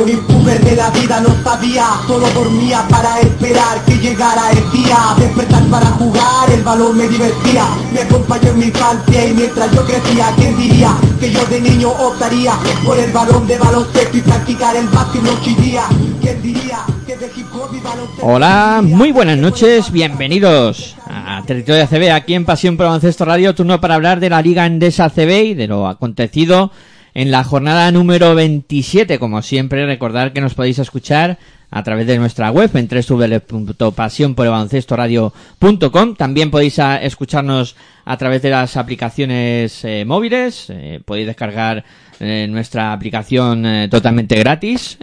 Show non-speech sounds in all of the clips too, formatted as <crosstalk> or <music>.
De la vida, no sabía Solo dormía para esperar que llegara el día. Despertar para jugar, el balón me divertía. Me acompañó en mi infancia y mientras yo crecía ¿Quién diría que yo de niño optaría Por el balón de baloncesto y practicar el básquet noche y día ¿Quién diría que de hip hop y baloncesto Hola, muy buenas noches, bienvenidos a Territorio ACB, aquí en Pasión por Baloncesto Radio, turno para hablar de la Liga Endesa ACB y de lo acontecido en la jornada número 27. Como siempre, recordar que nos podéis escuchar a través de nuestra web en www.pasionporbaloncestoradio.com. También podéis a- escucharnos a través de las aplicaciones eh, móviles. Eh, podéis descargar eh, nuestra aplicación totalmente gratis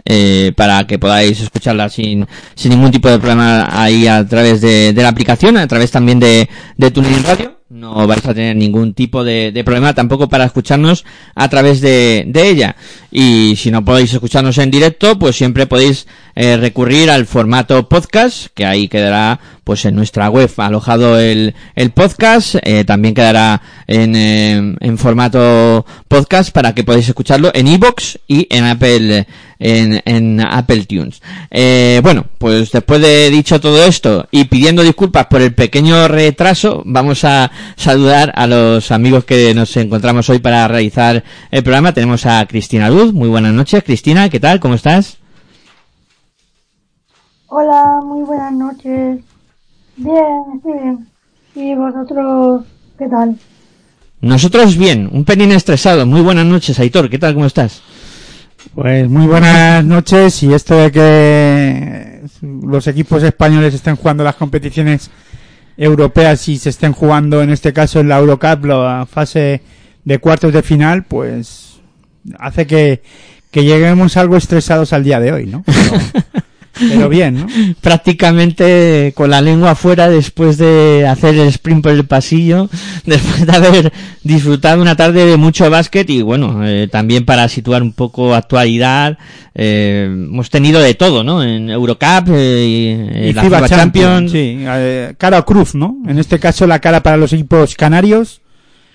para que podáis escucharla sin, sin ningún tipo de problema ahí a través de, de la aplicación, a través también de, de TuneIn Radio no vais a tener ningún tipo de, de problema tampoco para escucharnos a través de, de ella. Y si no podéis escucharnos en directo, pues siempre podéis eh, recurrir al formato podcast, que ahí quedará pues en nuestra web alojado el, el podcast, eh, también quedará en, eh, en formato podcast para que podáis escucharlo en iBox y en Apple en, en Apple Tunes. Eh, bueno, pues después de dicho todo esto y pidiendo disculpas por el pequeño retraso, vamos a saludar a los amigos que nos encontramos hoy para realizar el programa. Tenemos a Cristina Luz. Muy buenas noches, Cristina. ¿Qué tal? ¿Cómo estás? Hola, muy buenas noches. Bien, estoy bien. ¿Y vosotros qué tal? Nosotros bien, un pelín estresado. Muy buenas noches, Aitor. ¿Qué tal? ¿Cómo estás? Pues muy buenas noches y esto de que los equipos españoles estén jugando las competiciones europeas y se estén jugando en este caso en la Eurocup la fase de cuartos de final, pues hace que, que lleguemos algo estresados al día de hoy, ¿no? Pero, <laughs> pero bien, ¿no? <laughs> prácticamente con la lengua afuera después de hacer el sprint por el pasillo, <laughs> después de haber disfrutado una tarde de mucho básquet y bueno, eh, también para situar un poco actualidad, eh, hemos tenido de todo, ¿no? En Eurocup, eh, y, eh, Y la FIBA FIBA Champions, Champions, sí, eh, cara o cruz, ¿no? En este caso la cara para los equipos canarios.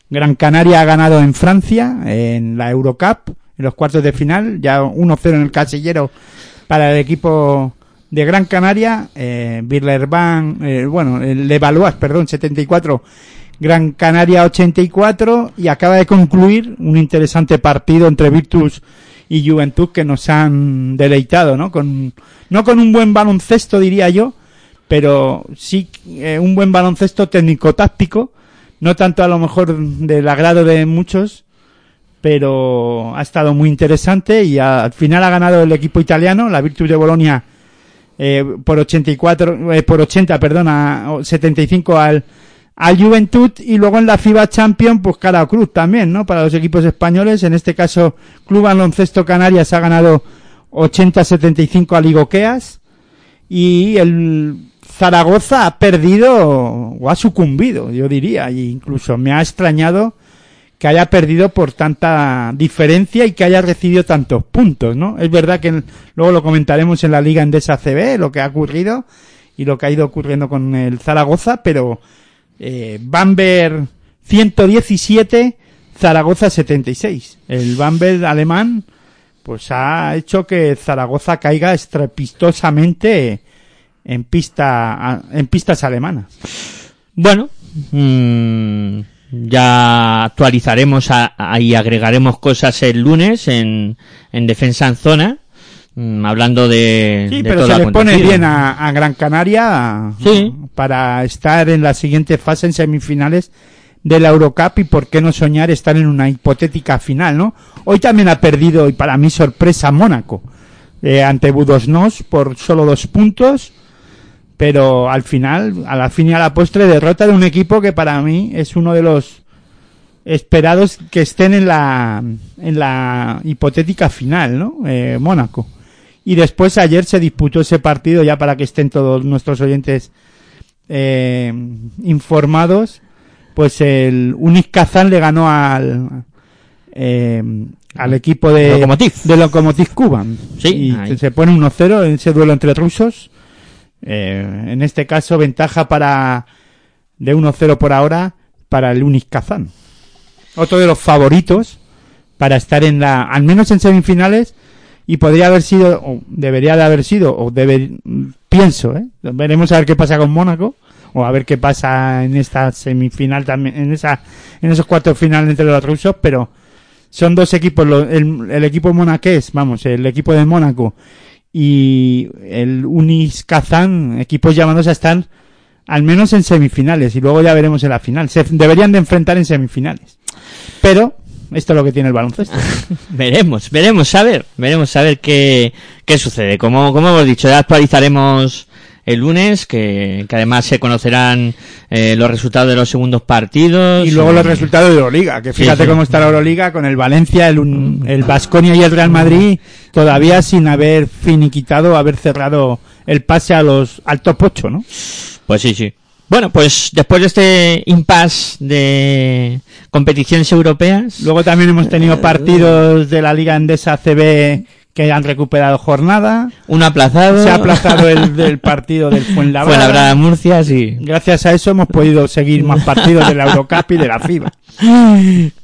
Gran Canaria ha ganado en Francia en la Eurocup, en los cuartos de final, ya 1-0 en el casillero para el equipo de Gran Canaria, eh, eh, bueno, el perdón, 74, Gran Canaria 84 y acaba de concluir un interesante partido entre Virtus y Juventud que nos han deleitado, ¿no? Con, no con un buen baloncesto, diría yo, pero sí eh, un buen baloncesto técnico-táctico, no tanto a lo mejor del agrado de muchos, pero ha estado muy interesante y al final ha ganado el equipo italiano, la Virtus de Bolonia, eh, por 84, eh, por 80, perdona, o 75 al, al Juventud y luego en la FIBA Champions, pues cara cruz también, ¿no? Para los equipos españoles, en este caso Club Baloncesto Canarias ha ganado 80-75 al Igoqueas y el Zaragoza ha perdido o ha sucumbido, yo diría, e incluso me ha extrañado que haya perdido por tanta diferencia y que haya recibido tantos puntos, ¿no? Es verdad que luego lo comentaremos en la Liga Endesa CB, lo que ha ocurrido y lo que ha ido ocurriendo con el Zaragoza, pero eh, Bamberg 117, Zaragoza 76. El Bamberg alemán pues ha hecho que Zaragoza caiga estrepitosamente en pista en pistas alemanas. Bueno, mm, ya actualizaremos a- a- y agregaremos cosas el lunes en, en defensa en zona, mm, hablando de, Sí, de pero se le pone bien a, a Gran Canaria Sí. para estar en la siguiente fase en semifinales de la Eurocup y por qué no soñar estar en una hipotética final, ¿no? Hoy también ha perdido, y para mí sorpresa, Mónaco eh, ante Budosnos por solo dos puntos, pero al final, a la fin y a la postre, derrota de un equipo que para mí es uno de los esperados que estén en la, en la hipotética final, ¿no? Eh, Mónaco. Y después ayer se disputó ese partido, ya para que estén todos nuestros oyentes eh, informados, pues el Unic Kazán le ganó al, eh, al equipo de Lokomotiv. de Lokomotiv Kuban. Sí, y ahí. se pone 1-0 en ese duelo entre rusos. Eh, en este caso, ventaja para de 1-0 por ahora para el Unic Kazán. Otro de los favoritos para estar en la, al menos en semifinales, y podría haber sido, o debería de haber sido, o debe, pienso, ¿eh? veremos a ver qué pasa con Mónaco, o a ver qué pasa en esta semifinal también, en esa, en esos cuartos finales entre los rusos, pero son dos equipos, el, el equipo monaqués, vamos, el equipo de Mónaco y el Unis Kazán, equipos llamados a estar al menos en semifinales y luego ya veremos en la final. Se deberían de enfrentar en semifinales. Pero esto es lo que tiene el baloncesto. <laughs> Veremos, veremos a ver, veremos a ver qué, qué sucede. Como, como hemos dicho, ya actualizaremos el lunes, que, que además se conocerán eh, los resultados de los segundos partidos. Y luego Eh, los resultados de Euroliga, que fíjate sí. cómo está la Euroliga con el Valencia, el, un- el Basconia y el Real Madrid todavía sin haber finiquitado, haber cerrado el pase a los al top 8, ¿no? Pues sí, sí. Bueno, pues después de este impasse de competiciones europeas, Luego también hemos tenido partidos de la Liga Endesa CB que han recuperado jornada. uno aplazado. Se ha aplazado el del partido del Fuenlabrada. Fue Labrada Murcia, sí. Gracias a eso hemos podido seguir más partidos de la Eurocup y de la FIBA.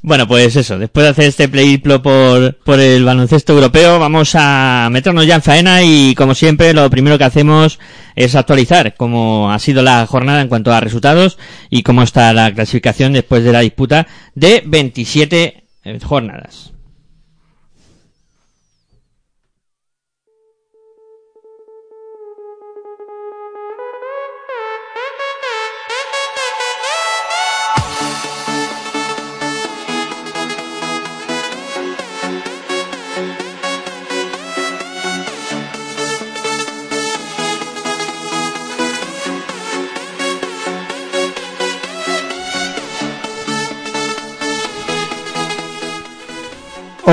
Bueno, pues eso, después de hacer este playiplo por, por el baloncesto europeo, vamos a meternos ya en faena y como siempre lo primero que hacemos es actualizar cómo ha sido la jornada en cuanto a resultados y cómo está la clasificación después de la disputa de 27 eh, jornadas.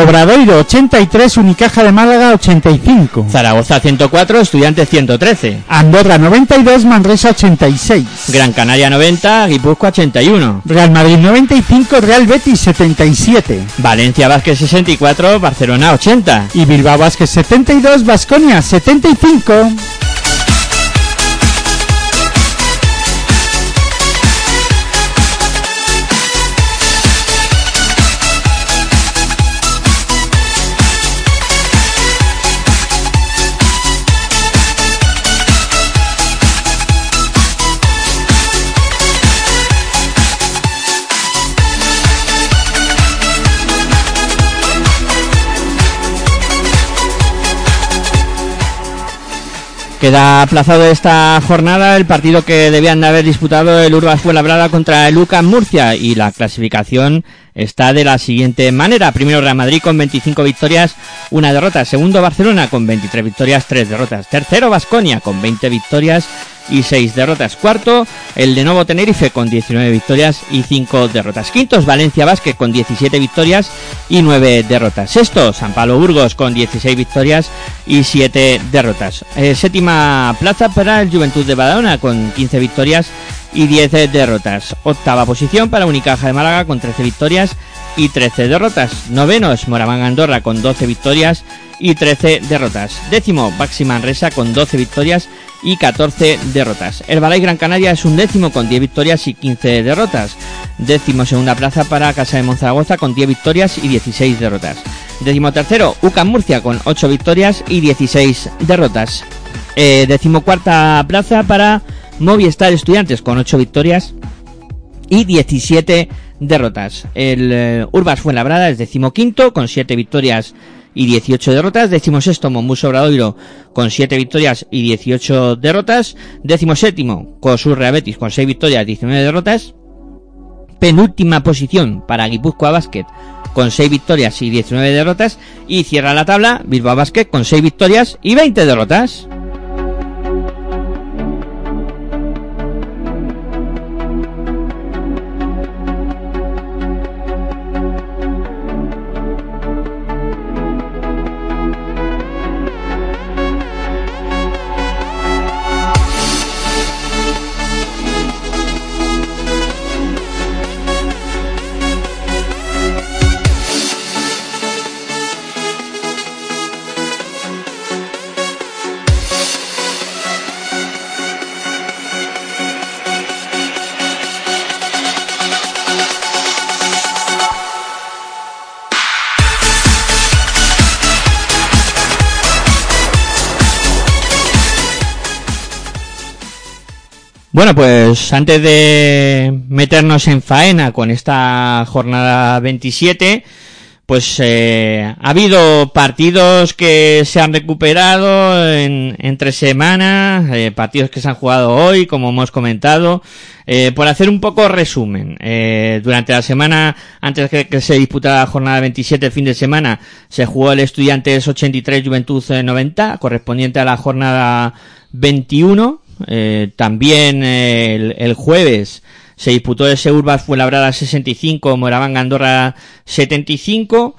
Obradoiro 83, Unicaja de Málaga 85. Zaragoza 104, Estudiantes 113. Andorra 92, Manresa 86. Gran Canaria 90, Guipúzcoa 81. Real Madrid 95, Real Betis 77. Valencia Vázquez 64, Barcelona 80. Y Bilbao Vázquez 72, Basconia 75. Queda aplazado esta jornada el partido que debían de haber disputado el Urbas Fuenlabrada contra el Lucas Murcia y la clasificación está de la siguiente manera. Primero Real Madrid con 25 victorias, una derrota. Segundo Barcelona con 23 victorias, tres derrotas. Tercero Vasconia con 20 victorias y 6 derrotas. Cuarto el de nuevo Tenerife con 19 victorias y 5 derrotas. Quintos Valencia Vázquez con 17 victorias y 9 derrotas. Sexto San Pablo Burgos con 16 victorias y 7 derrotas. Eh, séptima plaza para el Juventud de Badalona con 15 victorias y 10 derrotas. Octava posición para Unicaja de Málaga con 13 victorias y 13 derrotas. Noveno es Moraván Andorra con 12 victorias y 13 derrotas. Décimo Baxi Manresa con 12 victorias y 14 derrotas. El Balay Gran Canaria es un décimo con 10 victorias y 15 derrotas. Décimo segunda plaza para Casa de Monzaragoza con 10 victorias y 16 derrotas. Décimo tercero UCAM Murcia con 8 victorias y 16 derrotas. Eh, décimo cuarta plaza para Movistar Estudiantes con 8 victorias y 17 derrotas. El eh, Urbas Fuenlabrada es decimoquinto con 7 victorias y 18 derrotas. Décimo sexto Mombus Obradoiro con 7 victorias y 18 derrotas. Décimo séptimo Cosur Real Betis con 6 victorias y 19 derrotas. Penúltima posición para Guipúzcoa Basket con 6 victorias y 19 derrotas. Y cierra la tabla Bilbao Basket con 6 victorias y 20 derrotas. Bueno, pues antes de meternos en faena con esta jornada 27, pues eh, ha habido partidos que se han recuperado en, entre semanas, eh, partidos que se han jugado hoy, como hemos comentado. Eh, por hacer un poco resumen, eh, durante la semana, antes de que se disputara la jornada 27, el fin de semana, se jugó el Estudiantes 83 Juventud 90, correspondiente a la jornada 21. Eh, también eh, el, el jueves se disputó ese Urbas Fuenlabrada 65, Moraván Andorra 75.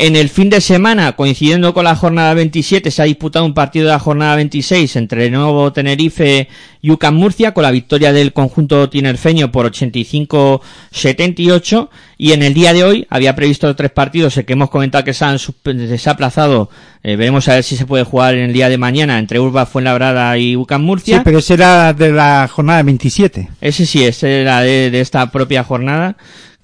En el fin de semana, coincidiendo con la jornada 27, se ha disputado un partido de la jornada 26 entre Nuevo Tenerife y UCAM Murcia, con la victoria del conjunto tinerfeño por 85-78. Y en el día de hoy había previsto tres partidos, el que hemos comentado que se han se ha aplazado. eh, veremos a ver si se puede jugar en el día de mañana entre Urbas Fuenlabrada y UCAM Sí, Murcia. pero ese era de la jornada 27. Ese sí, ese era de, de esta propia jornada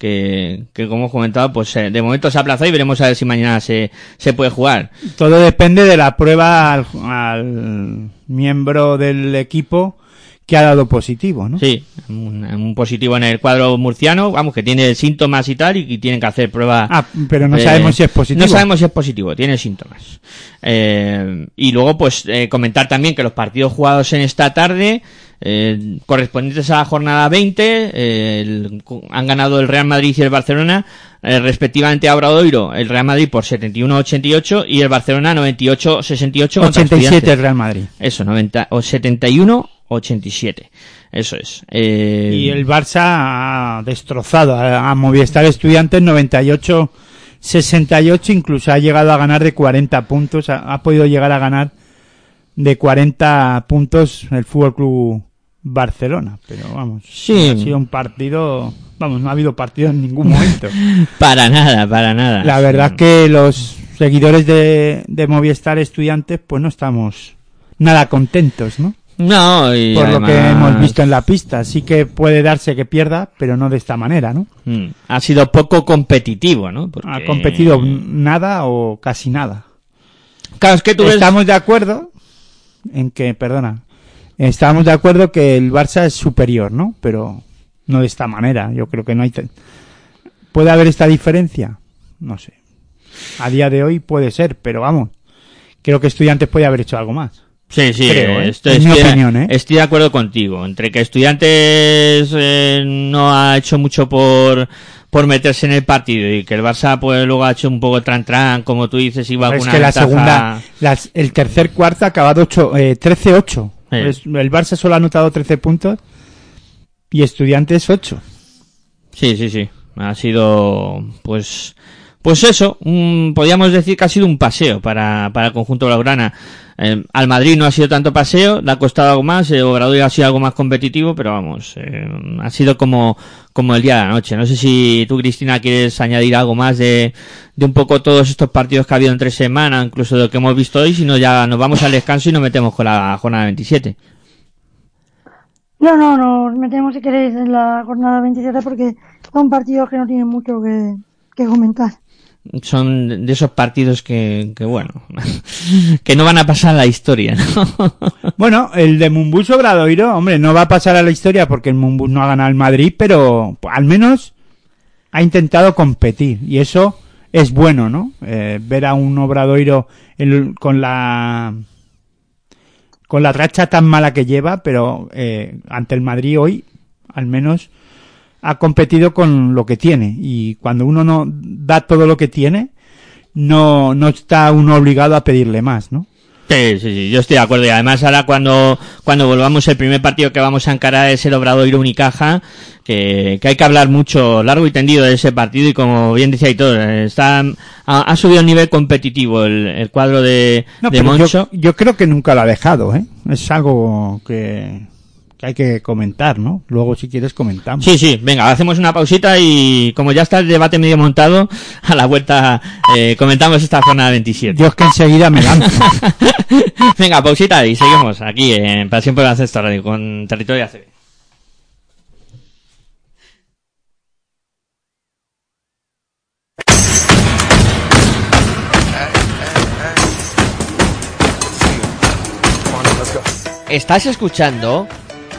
que, que como he comentado, pues eh, de momento se ha aplazado y veremos a ver si mañana se, se puede jugar. Todo depende de la prueba al, al miembro del equipo que ha dado positivo, ¿no? Sí, un, un positivo en el cuadro murciano, vamos, que tiene síntomas y tal, y, que tienen que hacer prueba. Ah, pero no eh, sabemos si es positivo. No sabemos si es positivo, tiene síntomas. Eh, y luego, pues, eh, comentar también que los partidos jugados en esta tarde, eh, correspondientes a la jornada 20, eh, el- han ganado el Real Madrid y el Barcelona, eh, respectivamente a Obradoiro, el Real Madrid por 71-88 y el Barcelona 98-68. contra 87 el. Real Madrid. Eso, 90, o 71 87. Eso es. Eh, Y el Barça ha destrozado a, a Movistar Estudiantes 98 68 incluso ha llegado a ganar de 40 puntos, ha, ha podido llegar a ganar de 40 puntos el Fútbol Club Barcelona, pero vamos, Sí. ha sido un partido, vamos, no ha habido partido en ningún momento. <laughs> Para nada, para nada. La verdad que los seguidores de, de Movistar Estudiantes pues no estamos nada contentos, ¿no? No, y Por lo que hemos visto en la pista. Sí que puede darse que pierda, pero no de esta manera, ¿no? mm, Ha sido poco competitivo, ¿no? Porque- Ha competido nada o casi nada. Claro, es que tú ves- Estamos de acuerdo en que, perdona, estamos de acuerdo que el Barça es superior, ¿no? Pero no de esta manera. Yo creo que no hay. ¿Puede haber esta diferencia? No sé. A día de hoy puede ser, pero vamos. Creo que Estudiantes puede haber hecho algo más. Sí, sí, creo, ¿eh? estoy, Es mi estoy- opinión, ¿eh? estoy de acuerdo contigo. Entre que Estudiantes eh, no ha hecho mucho por por meterse en el partido y que el Barça pues luego ha hecho un poco tran tran, como tú dices, iba es alguna que la ventaja- segunda, las- el tercer cuarto ha acabado ocho, eh, 13-8. Sí. Es- el Barça solo ha anotado 13 puntos y Estudiantes 8. Sí, sí, sí. Ha sido, pues, pues eso. un- podríamos decir que ha sido un paseo para, para el conjunto blaugrana. Eh, al Madrid no ha sido tanto paseo, le ha costado algo más, eh, Obradoiro ha sido algo más competitivo, pero vamos, eh, ha sido como, como el día de la noche. No sé si tú, Cristina, quieres añadir algo más de, de un poco todos estos partidos que ha habido entre semana, incluso de lo que hemos visto hoy, si no ya nos vamos al descanso y nos metemos con la jornada 27. No, no, nos metemos si queréis en la jornada 27 porque son partidos que no tienen mucho que, que comentar. Son de esos partidos que, que bueno, <laughs> que no van a pasar a la historia, ¿no? <laughs> Bueno, el de Mumbus Obradoiro, hombre, no va a pasar a la historia porque el Mumbus no ha ganado el Madrid, pero al menos ha intentado competir y eso es bueno, ¿no? Eh, ver a un Obradoiro con la con la racha tan mala que lleva, pero eh, ante el Madrid hoy, al menos ha competido con lo que tiene y cuando uno no da todo lo que tiene, no no está uno obligado a pedirle más, ¿no? Sí, sí, sí, yo estoy de acuerdo. Y además ahora cuando, cuando volvamos el primer partido que vamos a encarar es el Obradoiro Unicaja, que, que hay que hablar mucho, largo y tendido de ese partido y como bien decía Hitor, eh, está, ha, ha subido el nivel competitivo el, el cuadro de, No, de pero yo, Moncho. yo creo que nunca lo ha dejado, ¿eh? Es algo que, que hay que comentar, ¿no? Luego, si quieres, comentamos. Sí, sí, venga, hacemos una pausita y como ya está el debate medio montado, a la vuelta eh, comentamos esta jornada 27. Yo es que enseguida me lanzo. <laughs> Venga, pausita y seguimos aquí en Pasión por el Radio con Territorio ACB. Estás escuchando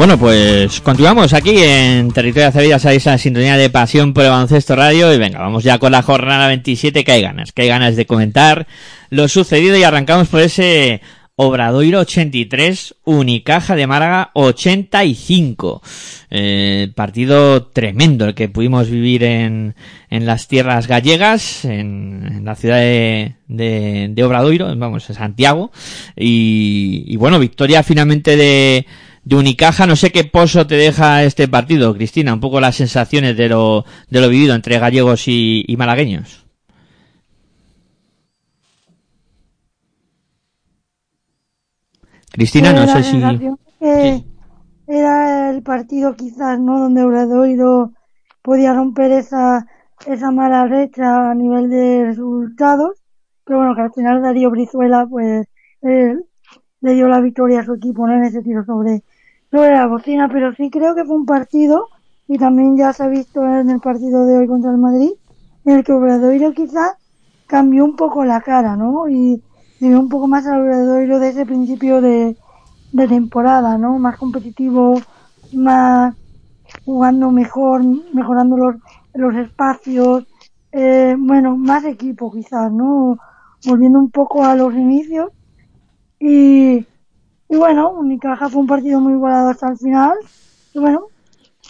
Bueno, pues continuamos aquí en Territorio de Sevilla, sabéis la sintonía de pasión por el baloncesto radio y venga, vamos ya con la jornada 27 que hay ganas, que hay ganas de comentar lo sucedido y arrancamos por ese Obradoiro 83, Unicaja de Málaga 85. Eh, partido tremendo el que pudimos vivir en, en las tierras gallegas, en, en la ciudad de, de, de Obradoiro, vamos, en Santiago. Y, y bueno, victoria finalmente de, de Unicaja. No sé qué pozo te deja este partido, Cristina, un poco las sensaciones de lo, de lo vivido entre gallegos y, y malagueños. Cristina, no Pues sé si... Sí. Era el partido quizás, ¿no? Donde Obradoiro podía romper esa, esa mala recha a nivel de resultados. Pero bueno, que al final Darío Brizuela, pues, eh, le dio la victoria a su equipo, ¿no? En ese tiro sobre, sobre la bocina. Pero sí creo que fue un partido, y también ya se ha visto en el partido de hoy contra el Madrid, en el que Obradoiro quizás cambió un poco la cara, ¿no? Y vio un poco más al Obradoiro de ese principio de, de temporada, ¿no? Más competitivo, más jugando mejor, mejorando los, los espacios, eh, bueno, más equipo quizás, ¿no? Volviendo un poco a los inicios. Y, y bueno, Unicaja fue un partido muy igualado hasta el final. Y bueno,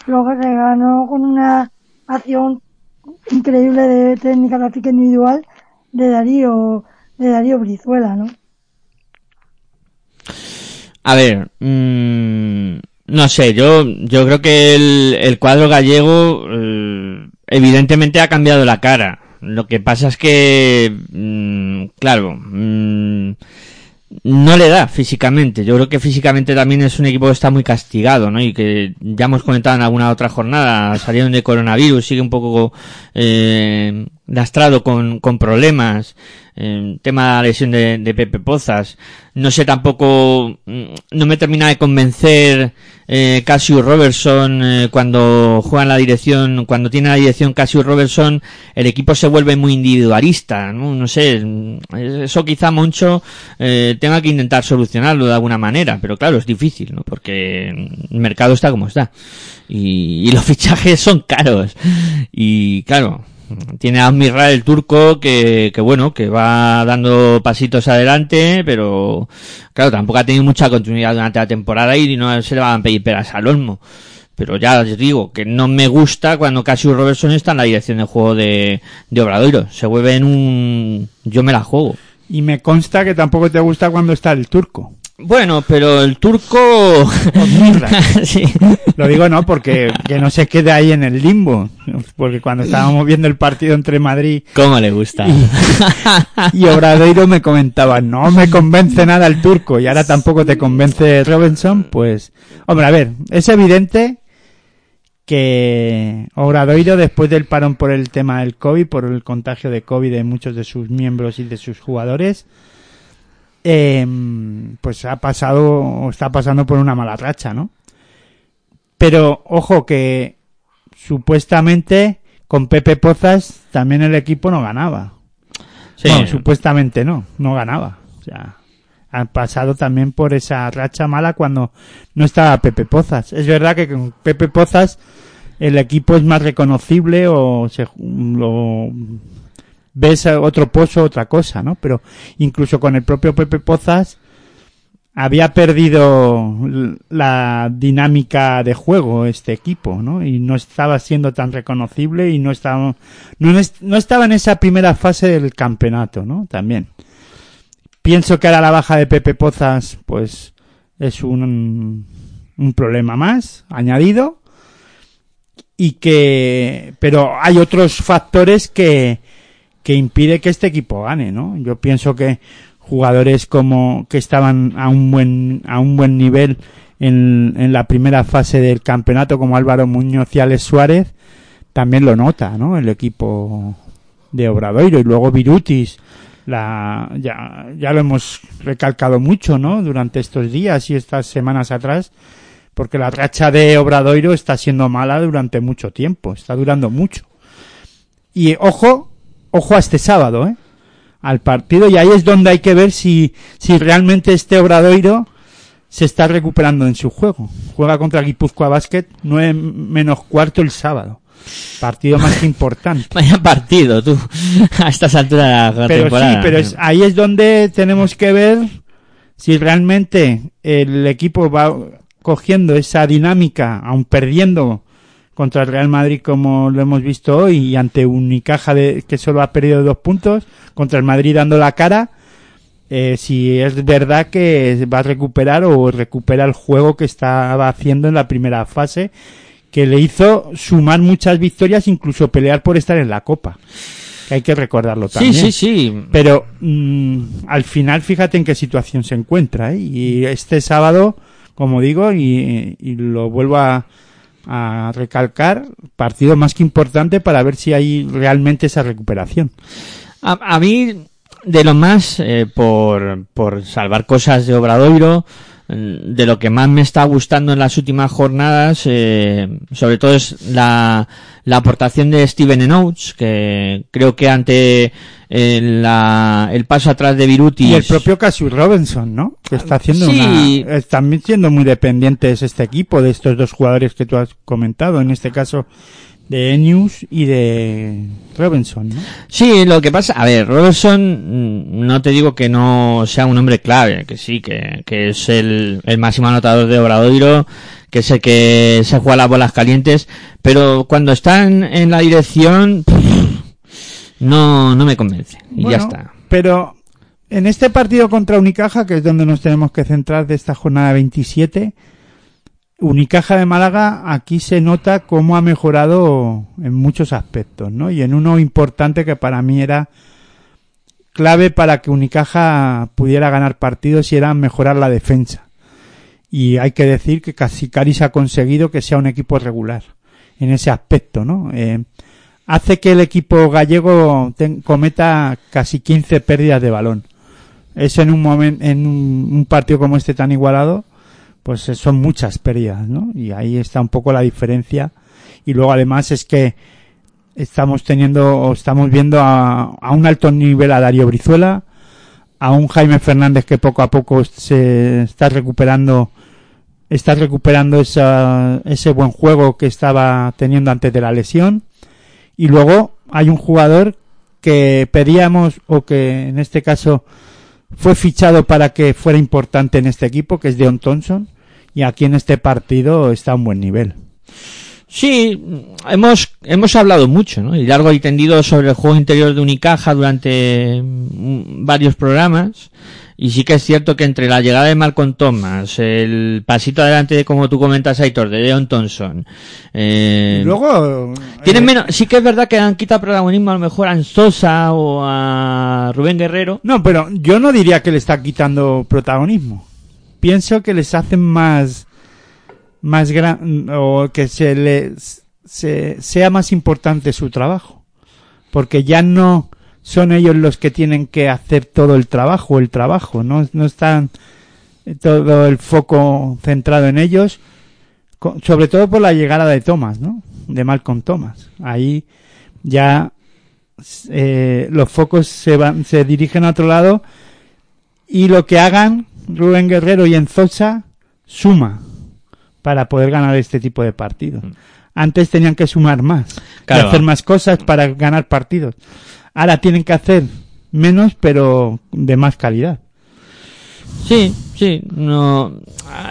luego se ganó con una acción increíble de técnica táctica individual de Darío, de Darío Brizuela, ¿no? A ver, mm, no sé, yo, yo creo que el, el cuadro gallego eh, evidentemente ha cambiado la cara. Lo que pasa es que, mm, claro, mm, no le da físicamente. Yo creo que físicamente también es un equipo que está muy castigado, ¿no? Y que ya hemos comentado en alguna otra jornada, salieron de coronavirus, sigue un poco eh, lastrado con, con problemas. Eh, tema de la lesión de, Pepe Pozas. No sé tampoco, mm, no me termina de convencer eh, Cassius Robertson eh, cuando juega en la dirección, cuando tiene la dirección Cassius Robertson, el equipo se vuelve muy individualista, ¿no? No sé, mm, eso quizá Moncho eh, tenga que intentar solucionarlo de alguna manera, pero claro, es difícil, ¿no? Porque el mercado está como está. Y los <laughs> fichajes son caros. Y claro, tiene a Admiral el turco que, que bueno, que va dando pasitos adelante, pero claro, tampoco ha tenido mucha continuidad durante la temporada y no se le van a pedir peras al olmo. Pero ya os digo que no me gusta cuando Cassius Robertson está en la dirección de juego de, de Obradoiro. Se vuelve en un yo me la juego. Y me consta que tampoco te gusta cuando está el turco. Bueno, pero el turco... <laughs> sí. Lo digo no porque que no se quede ahí en el limbo. Porque cuando estábamos viendo el partido entre Madrid ¿Cómo le gusta? y Obradoiro me comentaba, no me convence nada el turco y ahora tampoco te convence Robinson, pues, hombre, a ver, es evidente que Obradoiro después del parón por el tema del COVID, por el contagio de COVID de muchos de sus miembros y de sus jugadores, eh, pues ha pasado o está pasando por una mala racha, ¿no? Pero ojo que supuestamente con Pepe Pozas también el equipo no ganaba. Sí. Bueno, supuestamente no, no ganaba. O sea, han pasado también por esa racha mala cuando no estaba Pepe Pozas. Es verdad que con Pepe Pozas el equipo es más reconocible o se lo ves otro pozo, otra cosa, ¿no? Pero incluso con el propio Pepe Pozas había perdido la dinámica de juego este equipo, ¿no? Y no estaba siendo tan reconocible y no estaba no, no estaba en esa primera fase del campeonato, ¿no? También. Pienso que ahora la baja de Pepe Pozas, pues, es un, un problema más añadido y que, pero hay otros factores que, que impide que este equipo gane, ¿no? Yo pienso que jugadores como que estaban a un buen a un buen nivel en, en la primera fase del campeonato como Álvaro Muñoz y Alex Suárez también lo nota, ¿no? El equipo de Obradoiro y luego Virutis la ya ya lo hemos recalcado mucho, ¿no? Durante estos días y estas semanas atrás porque la racha de Obradoiro está siendo mala durante mucho tiempo, está durando mucho. Y ojo, ojo a este sábado, ¿eh? al partido y ahí es donde hay que ver si, si realmente este Obradoiro se está recuperando en su juego. Juega contra Guipúzcoa Basket 9 menos cuarto el sábado. Partido más <laughs> importante. Vaya partido, tú, a estas alturas de la pero temporada. sí, pero es- ahí es donde tenemos que ver si realmente el equipo va cogiendo esa dinámica, aun perdiendo contra el Real Madrid como lo hemos visto hoy y ante Unicaja de, que solo ha perdido dos puntos, contra el Madrid dando la cara, eh, si es verdad que va a recuperar o recupera el juego que estaba haciendo en la primera fase, que le hizo sumar muchas victorias, incluso pelear por estar en la Copa. Que hay que recordarlo Sí, también. sí, sí. Pero mm, al final, fíjate en qué situación se encuentra. ¿eh? Y este sábado, como digo, y, y lo vuelvo a, a recalcar, partido más que importante para ver si hay realmente esa recuperación. A, a mí, de lo más, eh, por, por salvar cosas de Obradoiro, de lo que más me está gustando en las últimas jornadas, eh, sobre todo es la, la aportación de Steven Enoch, que creo que ante el, la- el paso atrás de Virutis... Y el propio Cassius Robinson, ¿no? Que está haciendo Sí. una... Están siendo muy dependientes este equipo de estos dos jugadores que tú has comentado, en este caso de Enius y de Robinson, ¿no? Sí, lo que pasa, a ver, Robertson, mm, no te digo que no sea un hombre clave, que sí, que, que es el, el máximo anotador de Obradoiro, que es el que se juega las bolas calientes, pero cuando están en la dirección, no, no me convence. Y Bueno, ya está. Pero en este partido contra Unicaja, que es donde nos tenemos que centrar de esta jornada 27, Unicaja de Málaga aquí se nota cómo ha mejorado en muchos aspectos, ¿no? Y en uno importante que para mí era clave para que Unicaja pudiera ganar partidos y era mejorar la defensa. Y hay que decir que Casicaris ha conseguido que sea un equipo regular en ese aspecto, ¿no? Eh, hace que el equipo gallego cometa casi 15 pérdidas de balón. Eso en un momento, en un partido como este tan igualado, pues eh, son muchas pérdidas, ¿no? Y ahí está un poco la diferencia. Y luego además es que estamos teniendo, o estamos viendo a, a un alto nivel a Darío Brizuela, a un Jaime Fernández que poco a poco se está recuperando, está recuperando esa, ese buen juego que estaba teniendo antes de la lesión. Y luego hay un jugador que pedíamos, o que en este caso fue fichado para que fuera importante en este equipo, que es Deon Thompson, y aquí en este partido está a un buen nivel. Sí, hemos, hemos hablado mucho, ¿no? Y largo y tendido sobre el juego interior de Unicaja durante mm, varios programas. Y sí que es cierto que entre la llegada de Malcolm Thomas, el pasito adelante de, como tú comentas, Aitor, de Deon Thompson, eh, luego... tienen eh, menos, sí que es verdad que han quitado protagonismo a lo mejor a Ansosa o a Rubén Guerrero. No, pero yo no diría que le está quitando protagonismo. Pienso que les hacen más más gran o que se le se, sea más importante su trabajo, porque ya no son ellos los que tienen que hacer todo el trabajo, el trabajo, no no están todo el foco centrado en ellos, sobre todo por la llegada de Thomas, ¿no? De Malcolm Thomas. Ahí ya eh, los focos se van, se dirigen a otro lado y lo que hagan Rubén Guerrero y Enzosa suma para poder ganar este tipo de partidos. Antes tenían que sumar más, hacer más cosas para ganar partidos. Ahora tienen que hacer menos, pero de más calidad. Sí, sí, no.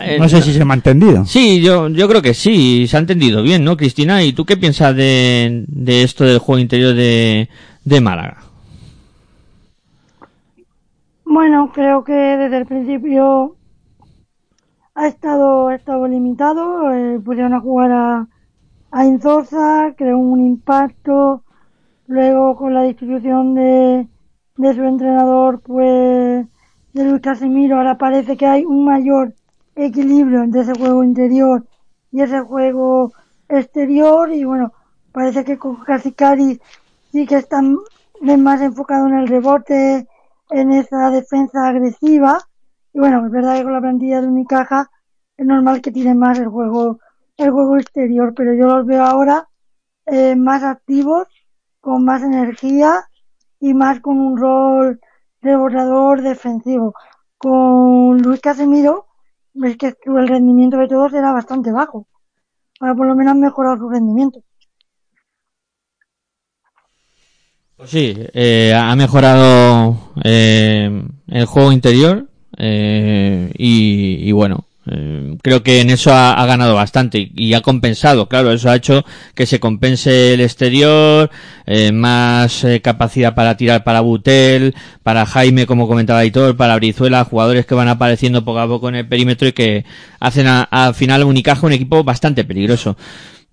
eh, No sé si se me ha entendido. Sí, yo, yo creo que sí, se ha entendido bien, ¿no, Cristina? ¿Y tú qué piensas de, de esto del juego interior de, de Málaga? Bueno, creo que desde el principio ha estado, ha estado limitado. Eh, pusieron a jugar a, a Inzosa, creó un impacto. Luego, con la distribución de, de su entrenador, pues de Luis Casimiro, ahora parece que hay un mayor equilibrio entre ese juego interior y ese juego exterior. Y bueno, parece que con Casicari sí que están más enfocado en el rebote, en esa defensa agresiva. Y bueno, es verdad que con la plantilla de Unicaja es normal que tiene más el juego, el juego exterior, pero yo los veo ahora eh, más activos, con más energía y más con un rol rebotador defensivo. Con Luis Casemiro, es que el rendimiento de todos era bastante bajo. Ahora por lo menos han mejorado su rendimiento. Pues sí, eh, ha mejorado eh, el juego interior eh, y, y bueno, eh, creo que en eso ha, ha ganado bastante y, y ha compensado, claro, eso ha hecho que se compense el exterior, eh, más eh, capacidad para tirar para Butel, para Jaime, como comentaba Aitor, para Brizuela, jugadores que van apareciendo poco a poco en el perímetro y que hacen a- al final Unicaja un equipo bastante peligroso.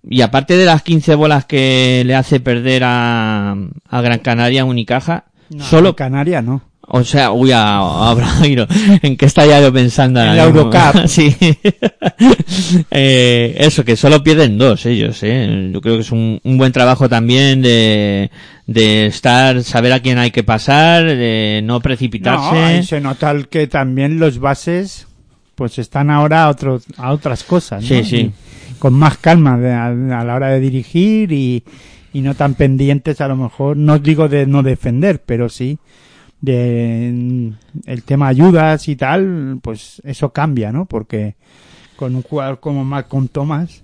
Y aparte de las 15 bolas que le hace perder a, a Gran Canaria Unicaja, solo, Canaria no. O sea, uy, a, a Brairo, <laughs> ¿en qué está ya yo pensando? En ahora la? Eurocup. <laughs> sí. <laughs> eh, eso, que solo pierden dos ellos, eh. Yo creo que es un, un buen trabajo también de, de estar, saber a quién hay que pasar, de no No, precipitarse. ahí se nota que también los bases pues están ahora a, otros a otras cosas. ¿no? Sí, sí. Y con más calma de- a, a la hora de dirigir y, y no tan pendientes a lo mejor, no digo de no defender, pero sí de el tema ayudas y tal, pues eso cambia, ¿no? Porque con un jugador como Malcolm Thomas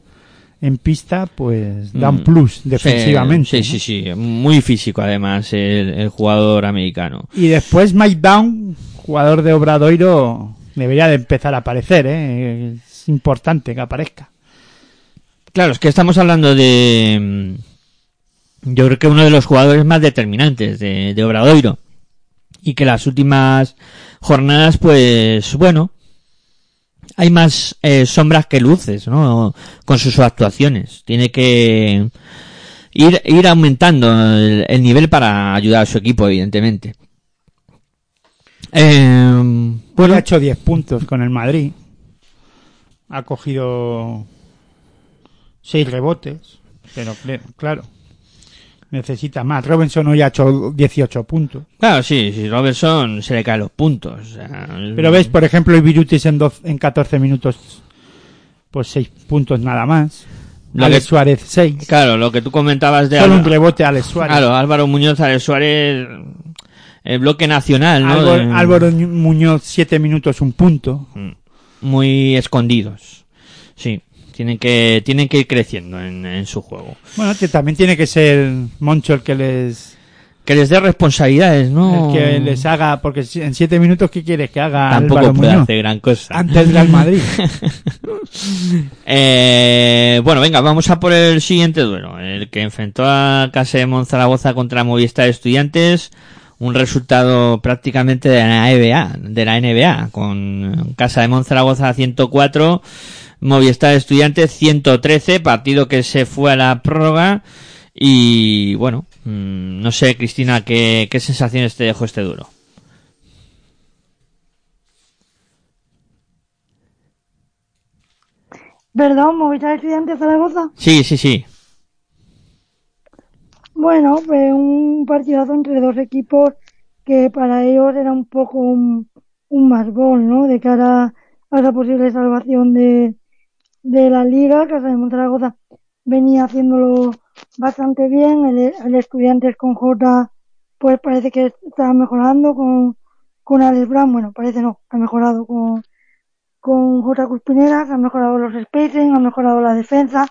en pista, pues da un Mm. plus defensivamente. Sí, ¿no? sí, sí, muy físico además el, el jugador americano. Y después Mike Down, jugador de Obradoiro, debería de empezar a aparecer, ¿eh? Es importante que aparezca. Claro, es que estamos hablando de. mm, Yo creo que uno de los jugadores más determinantes de, de Obradoiro. Y que las últimas jornadas, pues, bueno. Hay más eh, sombras que luces, ¿no? Con sus actuaciones. Tiene que ir, ir aumentando el, el nivel para ayudar a su equipo, evidentemente. Eh, Bueno, ha hecho 10 puntos con el Madrid. Ha cogido 6 rebotes. Pero cl- claro, necesita más. Robinson hoy ha hecho 18 puntos. claro, sí, sí, Robertson se le caen los puntos. o sea, Pero ves, por ejemplo, el Virutis en, en 14 minutos, pues 6 puntos nada más. Lo Alex que- Suárez 6. Claro, lo que tú comentabas de Solo un rebote a Alex Suárez. claro, Álvaro Muñoz, Alex Suárez, el bloque nacional, ¿no? Álvaro, De- Álvaro Muñoz 7 minutos, un punto. muy escondidos. Sí, tienen que tienen que ir creciendo en, en su juego. Bueno, que también tiene que ser Moncho el que les Que les dé responsabilidades, ¿no? el que les haga, porque en siete minutos ¿qué quieres que haga Tampoco Álvaro puede Muñoz? hacer gran cosa. Antes del Madrid. <laughs> Eh, bueno, venga, vamos a por el siguiente duelo. El que enfrentó a Casa de Monzaragoza contra Movistar Estudiantes. Un resultado prácticamente de la NBA, de la NBA, con Casa de Monzaragoza 104, Movistar Estudiantes 113, partido que se fue a la prórroga. Y bueno, mm, no sé, Cristina, ¿qué, qué sensaciones te dejó este duro? Perdón, Movistar Estudiantes Zaragoza. Sí, sí, sí. Bueno, fue un partidazo entre dos equipos que para ellos era un poco un, un más gol, ¿no? De cara a esa posible salvación de, de la liga. Casa de Monzaragoza venía haciéndolo bastante bien. El, el Estudiantes con J, pues parece que estaba mejorando con, con Alex Brown, bueno, parece no, ha mejorado con, con J. Cuspineras, ha mejorado los spacing, ha mejorado la defensa,